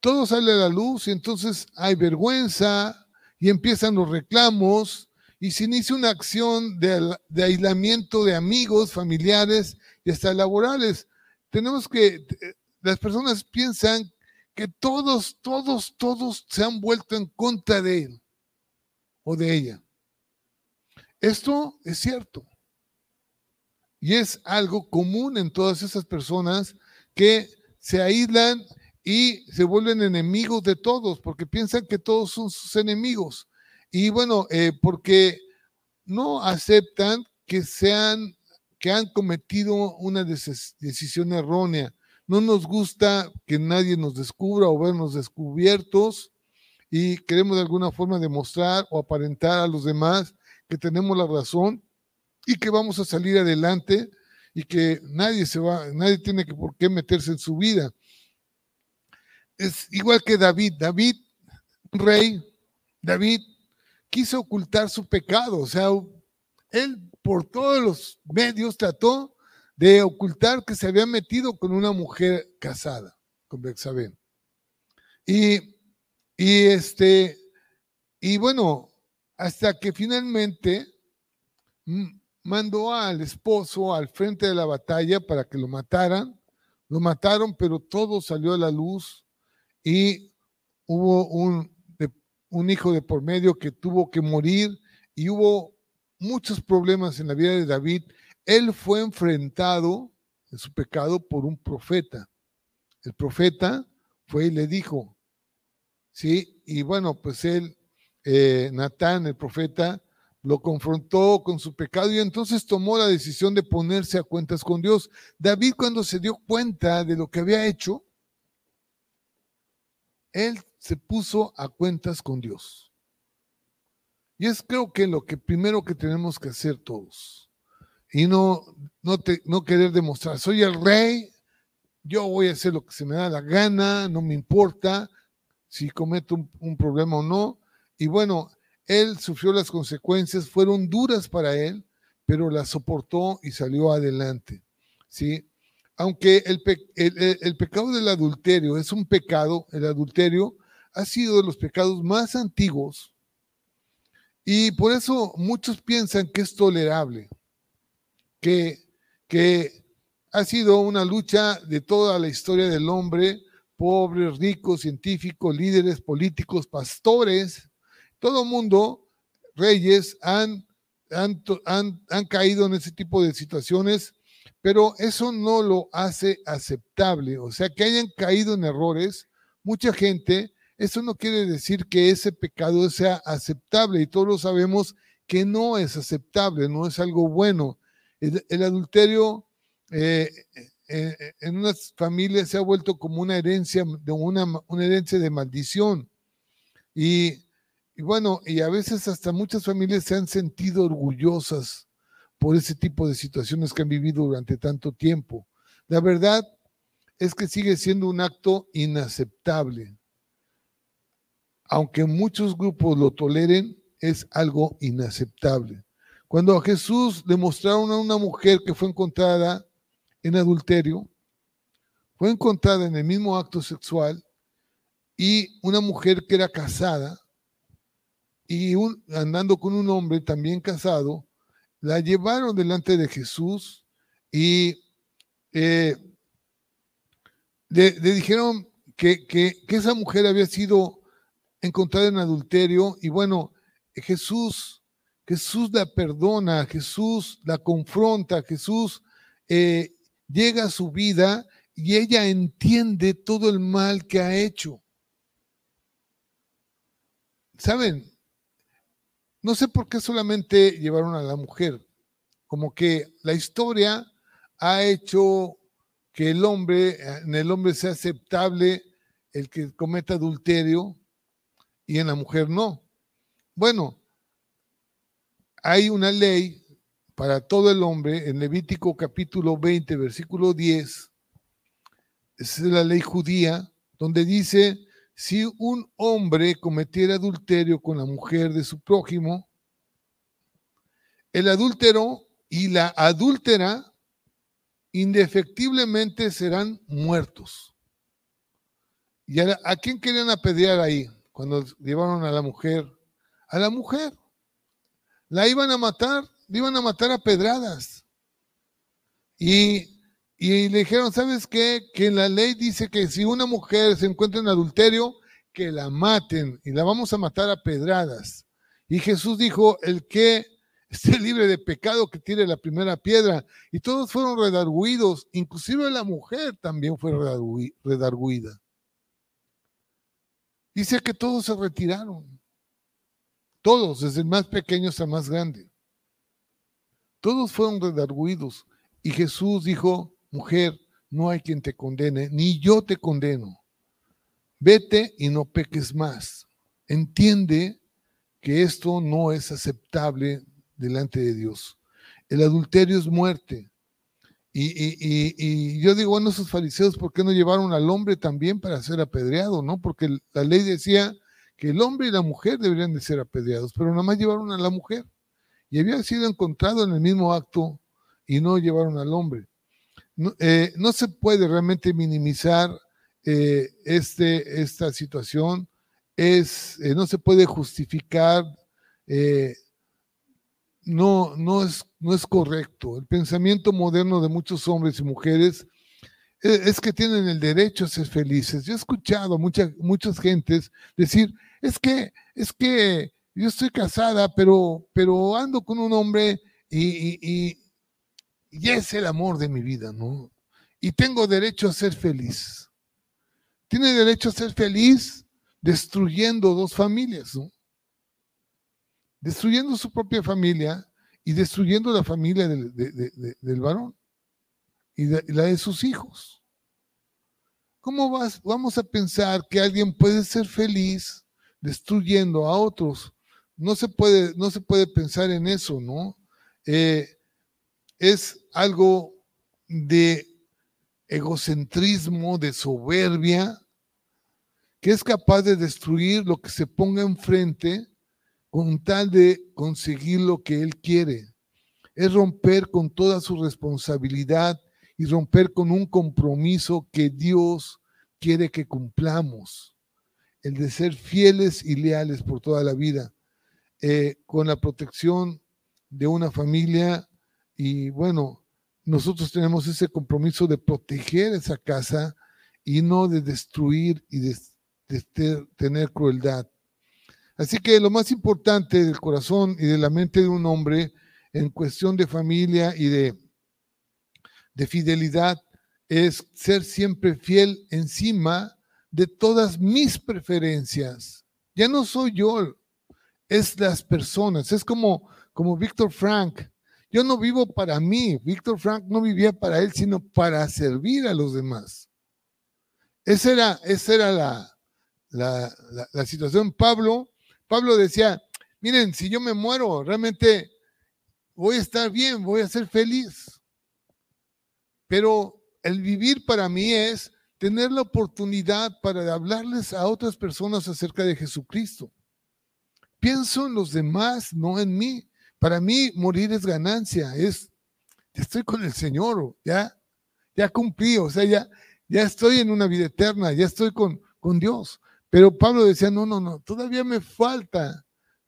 Speaker 2: todo sale a la luz y entonces hay vergüenza y empiezan los reclamos y se inicia una acción de, de aislamiento de amigos, familiares y hasta laborales. Tenemos que, eh, las personas piensan que todos, todos, todos se han vuelto en contra de él o de ella. Esto es cierto. Y es algo común en todas esas personas que se aíslan y se vuelven enemigos de todos porque piensan que todos son sus enemigos. Y bueno, eh, porque no aceptan que sean, que han cometido una decisión errónea no nos gusta que nadie nos descubra o vernos descubiertos y queremos de alguna forma demostrar o aparentar a los demás que tenemos la razón y que vamos a salir adelante y que nadie se va, nadie tiene que por qué meterse en su vida. Es igual que David, David, rey, David quiso ocultar su pecado, o sea, él por todos los medios trató de ocultar que se había metido con una mujer casada, con Bexabé. Y, y este, y bueno, hasta que finalmente mandó al esposo al frente de la batalla para que lo mataran. Lo mataron, pero todo salió a la luz y hubo un, un hijo de por medio que tuvo que morir y hubo muchos problemas en la vida de David él fue enfrentado en su pecado por un profeta. El profeta fue y le dijo, ¿sí? Y bueno, pues él, eh, Natán, el profeta, lo confrontó con su pecado y entonces tomó la decisión de ponerse a cuentas con Dios. David cuando se dio cuenta de lo que había hecho, él se puso a cuentas con Dios. Y es creo que lo que primero que tenemos que hacer todos y no, no, te, no querer demostrar, soy el rey, yo voy a hacer lo que se me da la gana, no me importa si cometo un, problema o no. Y bueno, él sufrió las consecuencias, fueron duras para él, pero las soportó y salió adelante. ¿sí? Aunque el, pecado del adulterio es un pecado, el adulterio ha sido de los pecados más antiguos y por eso muchos piensan que es tolerable que, ha sido una lucha de toda la historia del hombre, pobres, ricos, científicos, líderes políticos, pastores, todo mundo, reyes, han, han, han, caído en ese tipo de situaciones, pero eso no lo hace aceptable. O sea, que hayan caído en errores, mucha gente, eso no quiere decir que ese pecado sea aceptable y todos sabemos que no es aceptable, no es algo bueno. El, adulterio eh, eh, eh, en unas familias se ha vuelto como una herencia, de una, una herencia de maldición. Y, bueno, y a veces hasta muchas familias se han sentido orgullosas por ese tipo de situaciones que han vivido durante tanto tiempo. La verdad es que sigue siendo un acto inaceptable. Aunque muchos grupos lo toleren, es algo inaceptable. Cuando a Jesús le mostraron a una mujer que fue encontrada en adulterio, fue encontrada en el mismo acto sexual y una mujer que era casada y andando con un hombre también casado, la llevaron delante de Jesús y eh, le, dijeron que, que esa mujer había sido encontrada en adulterio y bueno, Jesús Jesús la perdona, Jesús la confronta, Jesús eh, llega a su vida y ella entiende todo el mal que ha hecho. ¿Saben? No sé por qué solamente llevaron a la mujer. Como que la historia ha hecho que el hombre, en el hombre sea aceptable el que cometa adulterio y en la mujer no. Bueno, hay una ley para todo el hombre en Levítico capítulo 20, versículo 10. es la ley judía, donde dice, si un hombre cometiera adulterio con la mujer de su prójimo, el adúltero y la adúltera indefectiblemente serán muertos. ¿Y a, a quién querían apedrear ahí cuando llevaron a la mujer? A la mujer. La iban a matar, la iban a matar a pedradas. Y, y le dijeron, ¿sabes qué? Que la ley dice que si una mujer se encuentra en adulterio, que la maten y la vamos a matar a pedradas. Y Jesús dijo, el que esté libre de pecado que tire la primera piedra. Y todos fueron redarguidos, inclusive la mujer también fue redarguida. Dice que todos se retiraron. Todos, desde el más pequeño hasta el más grande. Todos fueron redarguidos. Y Jesús dijo, mujer, no hay quien te condene, ni yo te condeno. Vete y no peques más. Entiende que esto no es aceptable delante de Dios. El adulterio es muerte. Y, yo digo, bueno, esos fariseos, ¿por qué no llevaron al hombre también para ser apedreado? ¿No? Porque la ley decía que el hombre y la mujer deberían de ser apedreados, pero nada más llevaron a la mujer. Y había sido encontrado en el mismo acto y no llevaron al hombre. No, eh, se puede realmente minimizar eh, este, esta situación, es, eh, no se puede justificar, no, no, es, no es correcto. El pensamiento moderno de muchos hombres y mujeres es que tienen el derecho a ser felices. Yo he escuchado a muchas, muchas gentes decir, es que, es que yo estoy casada, pero, pero ando con un hombre y, es el amor de mi vida, ¿no? Y tengo derecho a ser feliz. Tiene derecho a ser feliz destruyendo dos familias, ¿no? Destruyendo su propia familia y destruyendo la familia del, del varón y, la de sus hijos. ¿Cómo vas, vamos a pensar que alguien puede ser feliz destruyendo a otros? No se puede, no se puede pensar en eso, ¿no? Eh, es algo de egocentrismo, de soberbia, que es capaz de destruir lo que se ponga enfrente con tal de conseguir lo que él quiere. Es romper con toda su responsabilidad y romper con un compromiso que Dios quiere que cumplamos, el de ser fieles y leales por toda la vida, eh, con la protección de una familia y bueno, nosotros tenemos ese compromiso de proteger esa casa y no de destruir y de, tener crueldad. Así que lo más importante del corazón y de la mente de un hombre en cuestión de familia y de de fidelidad es ser siempre fiel encima de todas mis preferencias. Ya no soy yo, es las personas. Es como, como Víctor Frank. Yo no vivo para mí. Víctor Frank no vivía para él, sino para servir a los demás. Esa era, esa era la, la, la situación. Pablo, Pablo decía, miren, si yo me muero, realmente voy a estar bien, voy a ser feliz. Pero el vivir para mí es tener la oportunidad para hablarles a otras personas acerca de Jesucristo. Pienso en los demás, no en mí. Para mí morir es ganancia, es, ya estoy con el Señor, ya, ya cumplí, o sea, ya, ya estoy en una vida eterna, ya estoy con, con Dios. Pero Pablo decía, no, no, no, todavía me falta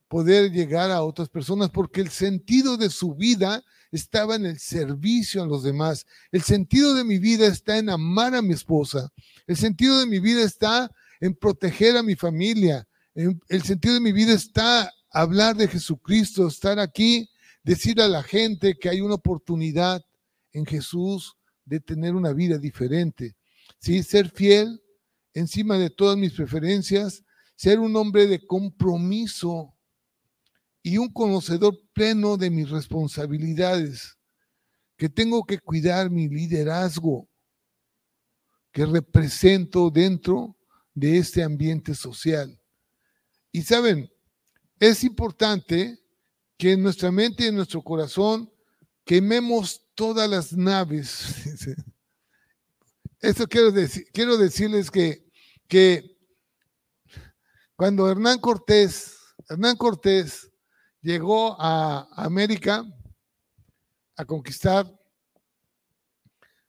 Speaker 2: poder llegar a otras personas porque el sentido de su vida estaba en el servicio a los demás. El sentido de mi vida está en amar a mi esposa. El sentido de mi vida está en proteger a mi familia. El sentido de mi vida está hablar de Jesucristo, estar aquí, decir a la gente que hay una oportunidad en Jesús de tener una vida diferente. ¿Sí? Ser fiel encima de todas mis preferencias, ser un hombre de compromiso y un conocedor pleno de mis responsabilidades, que tengo que cuidar mi liderazgo que represento dentro de este ambiente social. Y saben, es importante que en nuestra mente y en nuestro corazón quememos todas las naves. Eso quiero, decir, quiero decirles que, que cuando Hernán Cortés, Hernán Cortés llegó a América a conquistar,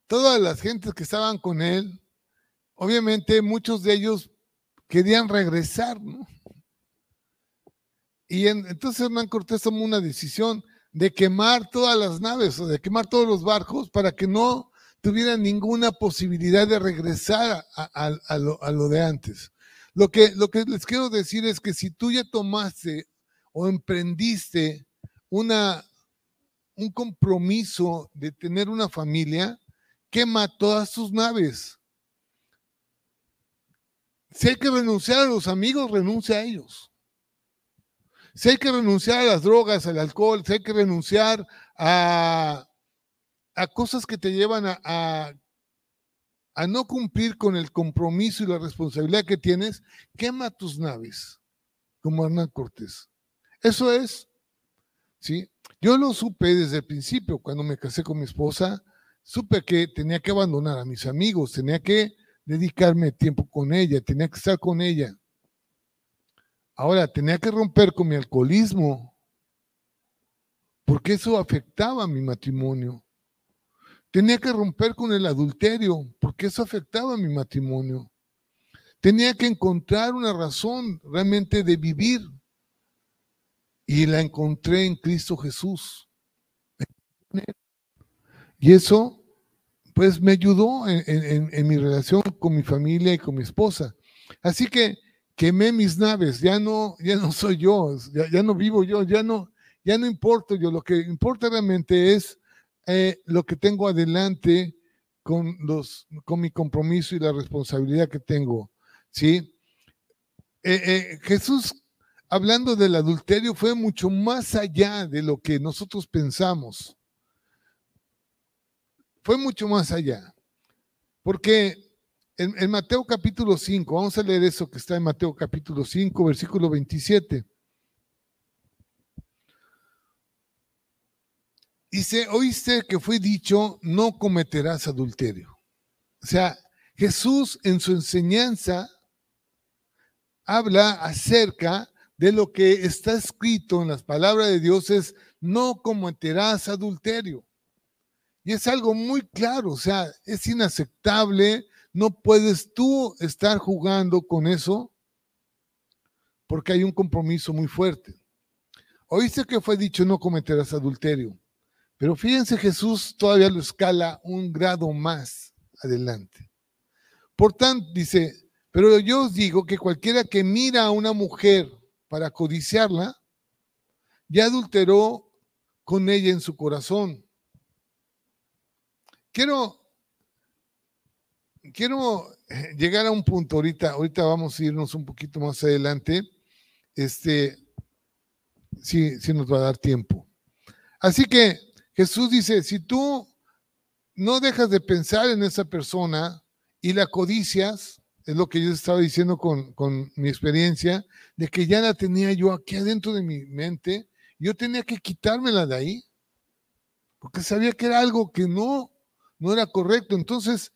Speaker 2: todas las gentes que estaban con él, obviamente muchos de ellos querían regresar, ¿no? Y entonces Hernán Cortés tomó una decisión de quemar todas las naves o de quemar todos los barcos para que no tuvieran ninguna posibilidad de regresar a, lo, de antes. Lo que, lo que les quiero decir es que si tú ya tomaste o emprendiste una, un compromiso de tener una familia, quema todas tus naves. Si hay que renunciar a los amigos, renuncia a ellos. Si hay que renunciar a las drogas, al alcohol, si hay que renunciar a, a cosas que te llevan a, a, no cumplir con el compromiso y la responsabilidad que tienes, quema tus naves, como Hernán Cortés. Eso es, ¿sí? Yo lo supe desde el principio, cuando me casé con mi esposa, supe que tenía que abandonar a mis amigos, tenía que dedicarme tiempo con ella, tenía que estar con ella. Ahora, tenía que romper con mi alcoholismo, porque eso afectaba mi matrimonio. Tenía que romper con el adulterio, porque eso afectaba mi matrimonio. Tenía que encontrar una razón realmente de vivir. Y la encontré en Cristo Jesús. Y eso, pues, me ayudó en, mi relación con mi familia y con mi esposa. Así que quemé mis naves, ya no, ya no soy yo, ya, no vivo yo, ya no, ya no importo yo, lo que importa realmente es eh, lo que tengo adelante con, los, con mi compromiso y la responsabilidad que tengo, ¿sí? Eh, eh, Jesús, hablando del adulterio, fue mucho más allá de lo que nosotros pensamos. Fue mucho más allá. Porque en, Mateo capítulo 5, vamos a leer eso que está en Mateo capítulo 5, versículo 27. Dice, oíste que fue dicho, no cometerás adulterio. O sea, Jesús en su enseñanza habla acerca de lo que está escrito en las palabras de Dios es, no cometerás adulterio. Y es algo muy claro, o sea, es inaceptable no puedes tú estar jugando con eso porque hay un compromiso muy fuerte. Oíste que fue dicho no cometerás adulterio, pero fíjense Jesús todavía lo escala un grado más adelante. Por tanto, dice, pero yo os digo que cualquiera que mira a una mujer para codiciarla, ya adulteró con ella en su corazón. Quiero quiero eh, llegar a un punto ahorita, ahorita vamos a irnos un poquito más adelante, este, sí, sí nos va a dar tiempo. Así que Jesús dice, si tú no dejas de pensar en esa persona y la codicias, es lo que yo estaba diciendo con, con mi experiencia, de que ya la tenía yo aquí adentro de mi mente, yo tenía que quitármela de ahí, porque sabía que era algo que no, no era correcto. Entonces,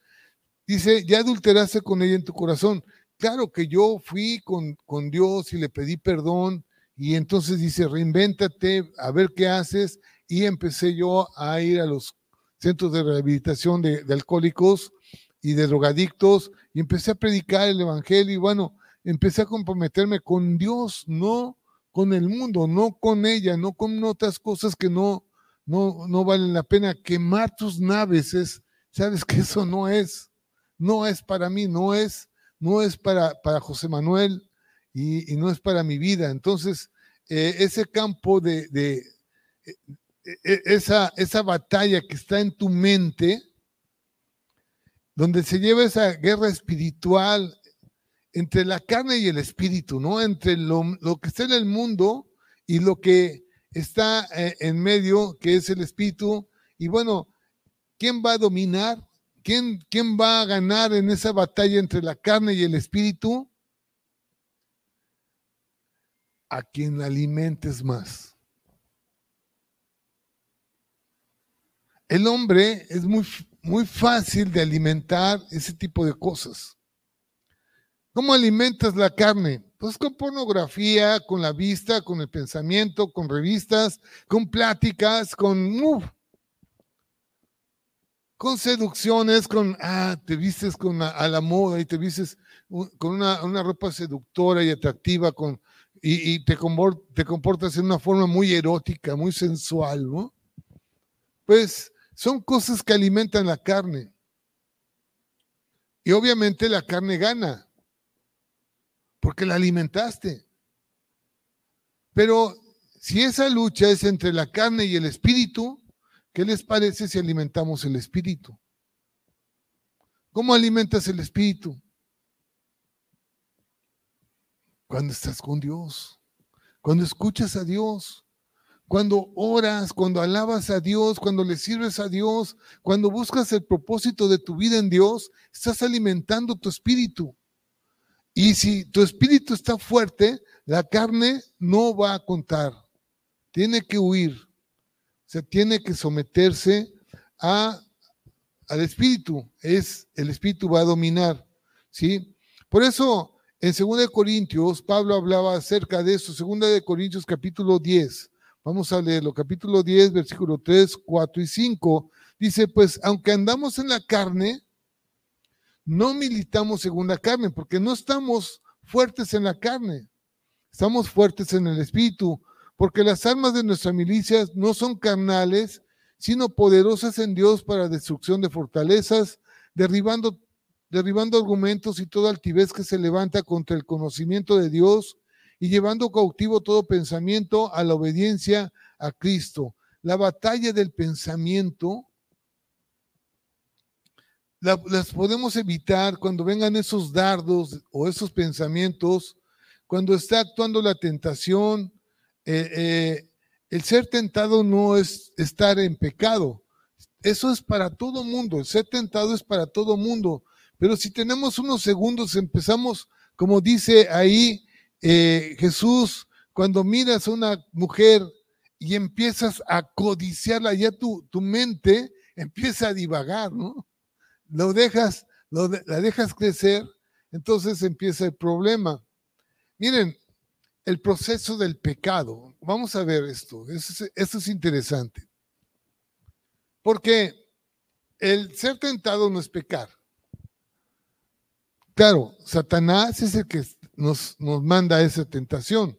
Speaker 2: Dice, ya adulteraste con ella en tu corazón. Claro que yo fui con, con Dios y le pedí perdón y entonces dice, reinvéntate, a ver qué haces. Y empecé yo a ir a los centros de rehabilitación de, alcohólicos y de drogadictos y empecé a predicar el Evangelio y bueno, empecé a comprometerme con Dios, no con el mundo, no con ella, no con otras cosas que no, no, no valen la pena. Quemar tus naves es, sabes que eso no es no es para mí, no es, no es para, para José Manuel y, no es para mi vida. Entonces, eh, ese campo de, eh, eh, esa, esa batalla que está en tu mente, donde se lleva esa guerra espiritual entre la carne y el espíritu, ¿no? Entre lo, lo que está en el mundo y lo que está en medio, que es el espíritu. Y bueno, ¿quién va a dominar? ¿Quién, va a ganar en esa batalla entre la carne y el espíritu? A quien alimentes más. El hombre es muy, muy fácil de alimentar ese tipo de cosas. ¿Cómo alimentas la carne? Pues con pornografía, con la vista, con el pensamiento, con revistas, con pláticas, con... con seducciones, con, ah, te vistes con a, la moda y te vistes con una, una, ropa seductora y atractiva con, y, te, te comportas en una forma muy erótica, muy sensual, ¿no? Pues son cosas que alimentan la carne. Y obviamente la carne gana porque la alimentaste. Pero si esa lucha es entre la carne y el espíritu, ¿qué les parece si alimentamos el espíritu? ¿Cómo alimentas el espíritu? Cuando estás con Dios, cuando escuchas a Dios, cuando oras, cuando alabas a Dios, cuando le sirves a Dios, cuando buscas el propósito de tu vida en Dios, estás alimentando tu espíritu. Y si tu espíritu está fuerte, la carne no va a contar. Tiene que huir. Se tiene que someterse a, al espíritu. Es, el espíritu va a dominar. ¿sí? Por eso, en 2 Corintios, Pablo hablaba acerca de eso. 2 Corintios capítulo 10. Vamos a leerlo. Capítulo 10, versículo 3, 4 y 5. Dice, pues aunque andamos en la carne, no militamos según la carne, porque no estamos fuertes en la carne, estamos fuertes en el espíritu, porque las armas de nuestra milicia no son carnales, sino poderosas en Dios para destrucción de fortalezas, derribando, derribando argumentos y toda altivez que se levanta contra el conocimiento de Dios y llevando cautivo todo pensamiento a la obediencia a Cristo. La batalla del pensamiento las podemos evitar cuando vengan esos dardos o esos pensamientos, cuando está actuando la tentación. Eh, eh, el ser tentado no es estar en pecado. Eso es para todo mundo. El ser tentado es para todo mundo. Pero si tenemos unos segundos, empezamos, como dice ahí eh, Jesús, cuando miras a una mujer y empiezas a codiciarla, ya tu, tu mente empieza a divagar, ¿no? lo dejas, la dejas crecer, entonces empieza el problema. Miren, el proceso del pecado. Vamos a ver esto. Esto es, interesante. Porque el ser tentado no es pecar. Claro, Satanás es el que nos, nos manda esa tentación,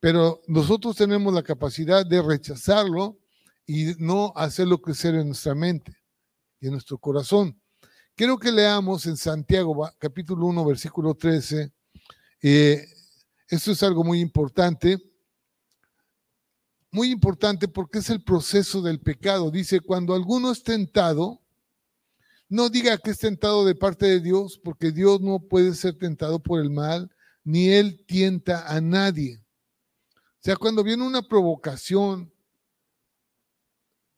Speaker 2: pero nosotros tenemos la capacidad de rechazarlo y no hacerlo crecer en nuestra mente y en nuestro corazón. Quiero que leamos en Santiago, capítulo 1, versículo 13. Eh, esto es algo muy importante. Muy importante porque es el proceso del pecado. Dice, cuando alguno es tentado, no diga que es tentado de parte de Dios, porque Dios no puede ser tentado por el mal, ni Él tienta a nadie. O sea, cuando viene una provocación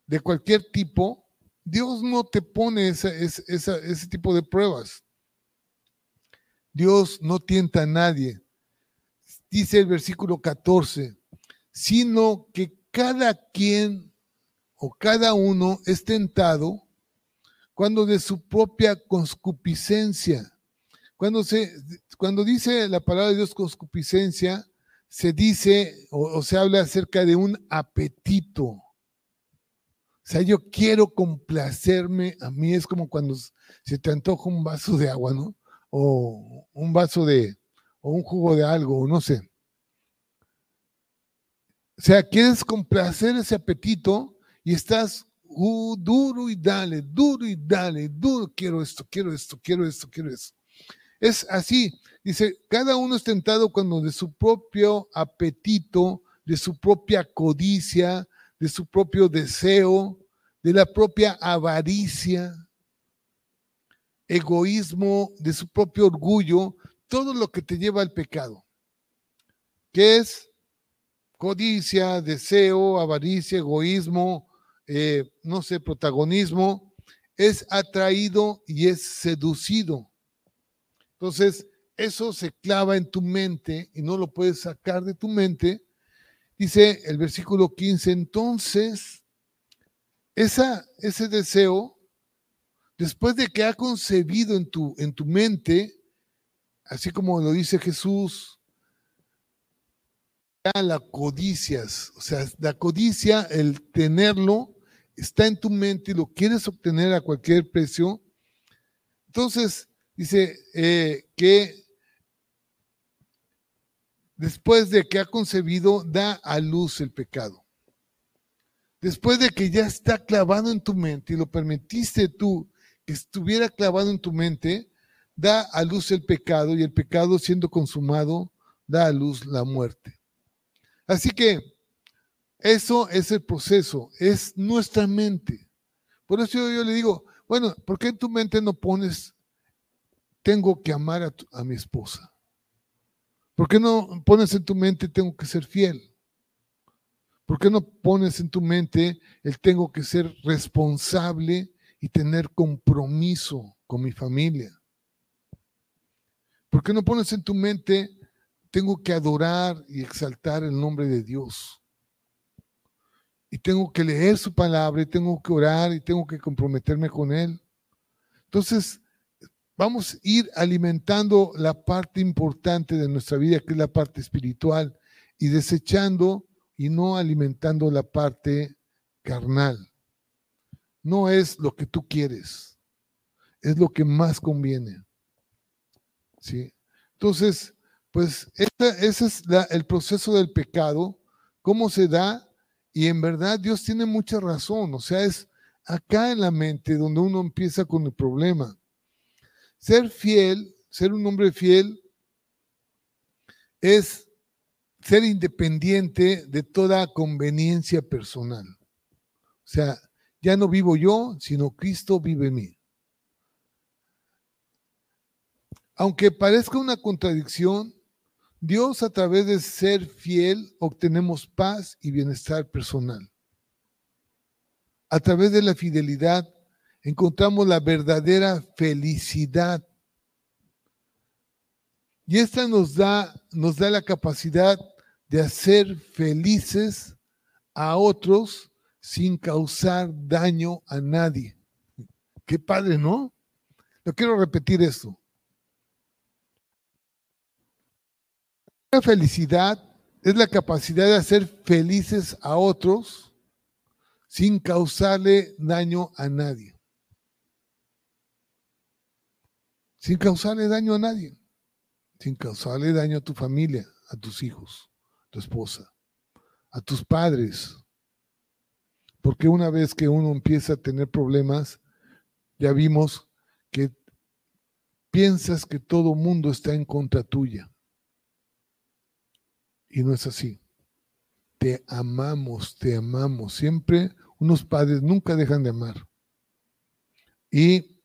Speaker 2: de cualquier tipo, Dios no te pone ese tipo de pruebas. Dios no tienta a nadie. Dice el versículo 14, sino que cada quien o cada uno es tentado cuando de su propia conscupiscencia. Cuando, se, cuando dice la palabra de Dios conscupiscencia, se dice o se habla acerca de un apetito. O sea, yo quiero complacerme. A mí es como cuando se te antoja un vaso de agua, ¿no? O un vaso de, o un jugo de algo, no sé. O sea, quieres complacer ese apetito y estás uh, duro y dale, duro y dale, duro, quiero esto, quiero esto, quiero esto, quiero esto. Es así, dice, cada uno es tentado cuando de su propio apetito, de su propia codicia, de su propio deseo, de la propia avaricia, egoísmo, de su propio orgullo, todo lo que te lleva al pecado, que es codicia, deseo, avaricia, egoísmo, eh, no sé, protagonismo, es atraído y es seducido. Entonces, eso se clava en tu mente y no lo puedes sacar de tu mente Dice el versículo 15, entonces, ese deseo, después de que ha concebido en tu, en tu mente, así como lo dice Jesús, la codicias, o sea, la codicia, el tenerlo, está en tu mente y lo quieres obtener a cualquier precio. Entonces, dice eh, que después de que ha concebido, da a luz el pecado. Después de que ya está clavado en tu mente y lo permitiste tú que estuviera clavado en tu mente, da a luz el pecado y el pecado siendo consumado, da a luz la muerte. Así que eso es el proceso, es nuestra mente. Por eso yo, le digo, bueno, ¿por qué en tu mente no pones, tengo que amar a, a mi esposa? ¿Por qué no pones en tu mente, tengo que ser fiel? ¿Por qué no pones en tu mente el tengo que ser responsable y tener compromiso con mi familia? ¿Por qué no pones en tu mente tengo que adorar y exaltar el nombre de Dios. Y tengo que leer su palabra y tengo que orar y tengo que comprometerme con Él. Entonces, vamos a ir alimentando la parte importante de nuestra vida, que es la parte espiritual, y desechando y no alimentando la parte carnal. No es lo que tú quieres, es lo que más conviene. ¿Sí? Entonces, pues ese es el proceso del pecado, cómo se da, y en verdad Dios tiene mucha razón, o sea, es acá en la mente donde uno empieza con el problema. Ser fiel, ser un hombre fiel, es ser independiente de toda conveniencia personal. O sea, ya no vivo yo, sino Cristo vive en mí. Aunque parezca una contradicción, Dios a través de ser fiel obtenemos paz y bienestar personal. A través de la fidelidad encontramos la verdadera felicidad. Y esta nos da, nos da la capacidad de hacer felices a otros sin causar daño a nadie. Qué padre, ¿no? Yo quiero repetir esto. La felicidad es la capacidad de hacer felices a otros sin causarle daño a nadie. Sin causarle daño a nadie. Sin causarle daño a tu familia, a tus hijos, a tu esposa, a tus padres. Porque una vez que uno empieza a tener problemas, ya vimos que piensas que todo mundo está en contra tuya. Y no es así. Te amamos, te amamos. Siempre unos padres nunca dejan de amar. Y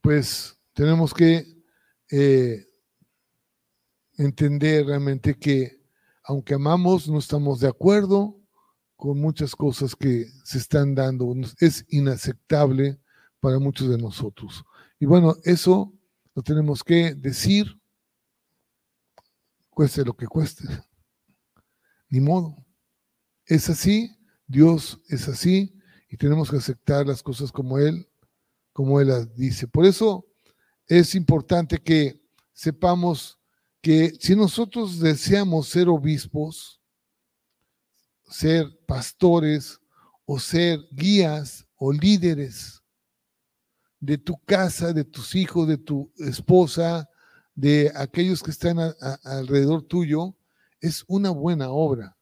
Speaker 2: pues tenemos que eh, entender realmente que aunque amamos, no estamos de acuerdo con muchas cosas que se están dando. Es inaceptable para muchos de nosotros. Y bueno, eso lo tenemos que decir, cueste lo que cueste ni modo. Es así, Dios es así y tenemos que aceptar las cosas como Él, como Él las dice. Por eso es importante que sepamos que si nosotros deseamos ser obispos, ser pastores o ser guías o líderes de tu casa, de tus hijos, de tu esposa, de aquellos que están alrededor tuyo, es una buena obra.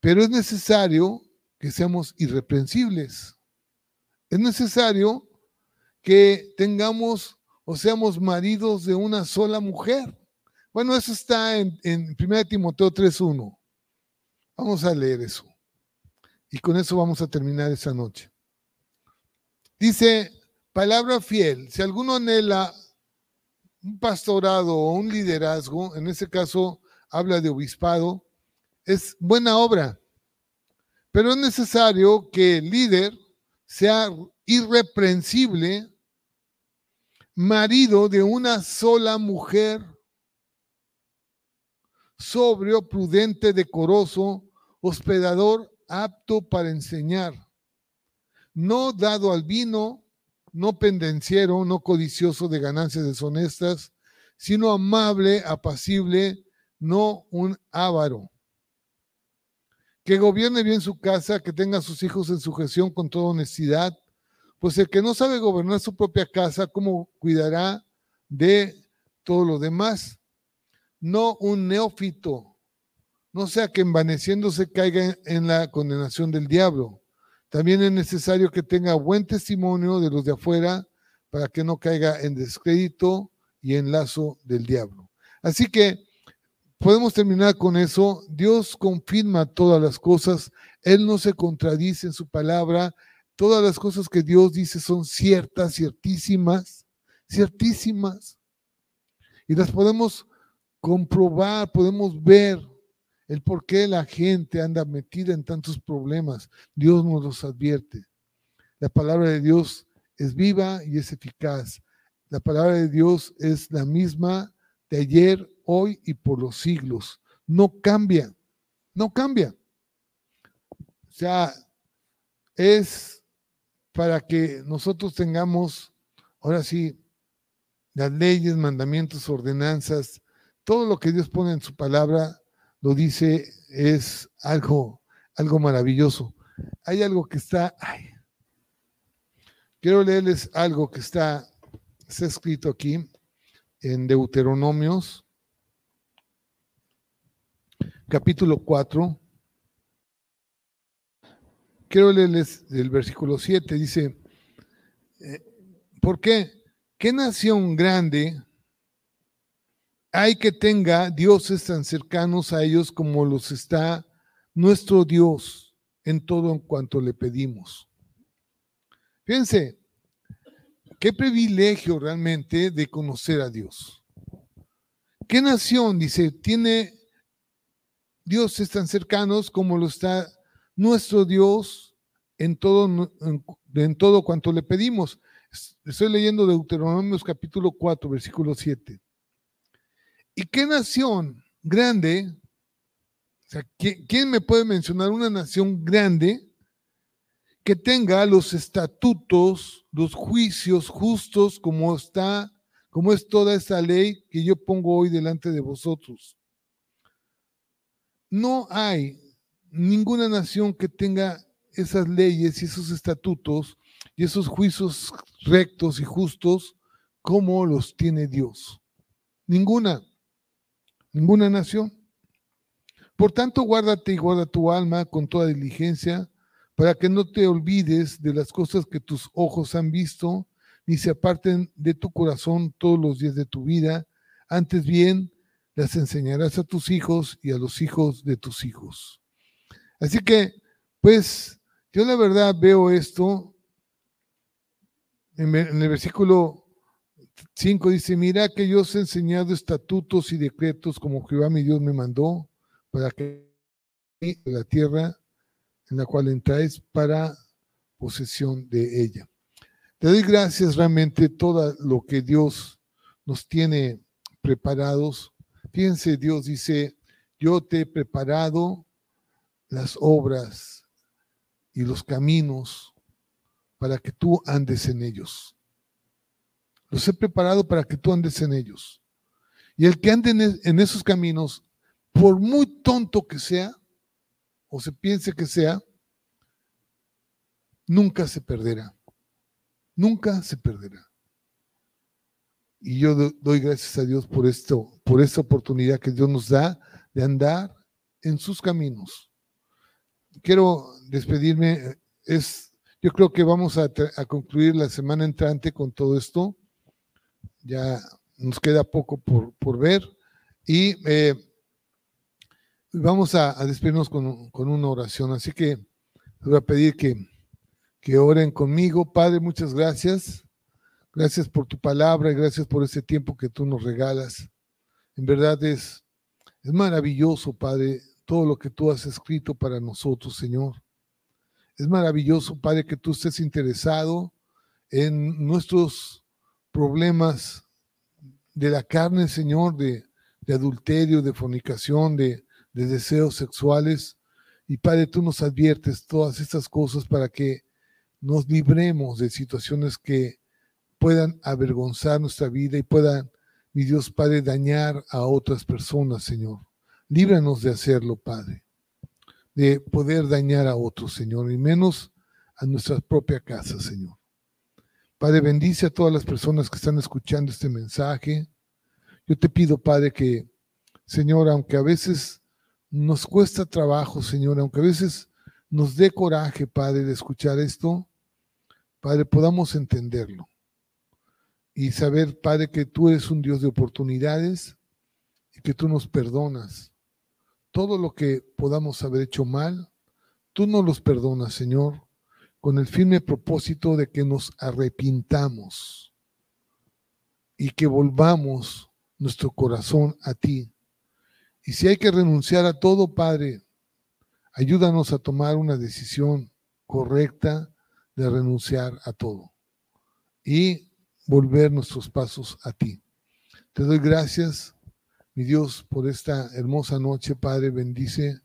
Speaker 2: Pero es necesario que seamos irreprensibles. Es necesario que tengamos o seamos maridos de una sola mujer. Bueno, eso está en, en 1 Timoteo 3.1. Vamos a leer eso. Y con eso vamos a terminar esa noche. Dice, palabra fiel, si alguno anhela un pastorado o un liderazgo, en ese caso habla de obispado, es buena obra, pero es necesario que el líder sea irreprensible, marido de una sola mujer, sobrio, prudente, decoroso, hospedador, apto para enseñar, no dado al vino, no pendenciero, no codicioso de ganancias deshonestas, sino amable, apacible, no un avaro. Que gobierne bien su casa, que tenga a sus hijos en sujeción con toda honestidad, pues el que no sabe gobernar su propia casa, ¿cómo cuidará de todo lo demás? No un neófito, no sea que envaneciéndose caiga en la condenación del diablo. También es necesario que tenga buen testimonio de los de afuera para que no caiga en descrédito y en lazo del diablo. Así que podemos terminar con eso. Dios confirma todas las cosas. Él no se contradice en su palabra. Todas las cosas que Dios dice son ciertas, ciertísimas, ciertísimas. Y las podemos comprobar, podemos ver el por qué la gente anda metida en tantos problemas. Dios nos los advierte. La palabra de Dios es viva y es eficaz. La palabra de Dios es la misma de ayer, hoy y por los siglos. No cambia, no cambia. O sea, es para que nosotros tengamos, ahora sí, las leyes, mandamientos, ordenanzas, todo lo que Dios pone en su palabra, lo dice, es algo, algo maravilloso. Hay algo que está, quiero leerles algo que está, está escrito aquí en Deuteronomios, capítulo 4. Quiero leerles el versículo 7, dice, eh, ¿por qué? ¿Qué nación grande hay que tenga dioses tan cercanos a ellos como los está nuestro Dios en todo en cuanto le pedimos. Fíjense, qué privilegio realmente de conocer a Dios. ¿Qué nación, dice, tiene dioses tan cercanos como lo está nuestro Dios en todo, en, todo cuanto le pedimos? Estoy leyendo Deuteronomios capítulo 4, versículo 7. ¿Y qué nación grande? O sea, ¿quién me puede mencionar una nación grande que tenga los estatutos, los juicios justos como está, como es toda esa ley que yo pongo hoy delante de vosotros? No hay ninguna nación que tenga esas leyes y esos estatutos y esos juicios rectos y justos como los tiene Dios. Ninguna ninguna nación. Por tanto, guárdate y guarda tu alma con toda diligencia, para que no te olvides de las cosas que tus ojos han visto, ni se aparten de tu corazón todos los días de tu vida. Antes bien, las enseñarás a tus hijos y a los hijos de tus hijos. Así que, pues, yo la verdad veo esto en el versículo 5 dice, mira que yo os he enseñado estatutos y decretos como Jehová mi Dios me mandó para que la tierra en la cual entráis para posesión de ella. Te doy gracias realmente todo lo que Dios nos tiene preparados. Fíjense, Dios dice, yo te he preparado las obras y los caminos para que tú andes en ellos. Los he preparado para que tú andes en ellos. Y el que ande en esos caminos, por muy tonto que sea, o se piense que sea, nunca se perderá. Nunca se perderá. Y yo doy gracias a Dios por esto, por esta oportunidad que Dios nos da de andar en sus caminos. Quiero despedirme. Es, yo creo que vamos a, concluir la semana entrante con todo esto ya nos queda poco por, ver y eh, vamos a, despedirnos con, una oración. Así que les voy a pedir que, que oren conmigo. Padre, muchas gracias. Gracias por tu palabra y gracias por ese tiempo que tú nos regalas. En verdad es, es maravilloso, Padre, todo lo que tú has escrito para nosotros, Señor. Es maravilloso, Padre, que tú estés interesado en nuestros problemas de la carne, Señor, de, adulterio, de fornicación, de, de deseos sexuales. Y Padre, tú nos adviertes todas estas cosas para que nos libremos de situaciones que puedan avergonzar nuestra vida y puedan mi Dios Padre, dañar a otras personas, Señor. Líbranos de hacerlo, Padre, de poder dañar a otros, Señor, y menos a nuestra propia casa, Señor. Padre, bendice a todas las personas que están escuchando este mensaje. Yo te pido, Padre, que, Señor, aunque a veces nos cuesta trabajo, Señor, aunque a veces nos dé coraje, Padre, de escuchar esto, Padre, podamos entenderlo y saber, Padre, que tú eres un Dios de oportunidades y que tú nos perdonas. Todo lo que podamos haber hecho mal, tú nos los perdonas, Señor, con el firme propósito de que nos arrepintamos y que volvamos nuestro corazón a ti. Y si hay que renunciar a todo, Padre, ayúdanos a tomar una decisión correcta de renunciar a todo y volver nuestros pasos a ti. Te doy gracias, mi Dios, por esta hermosa noche, Padre. Bendice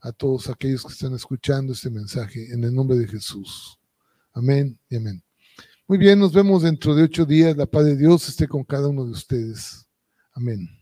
Speaker 2: a todos aquellos que están escuchando este mensaje en el nombre de Jesús. Amén y amén. Muy bien, nos vemos dentro de ocho días. La paz de Dios esté con cada uno de ustedes. Amén.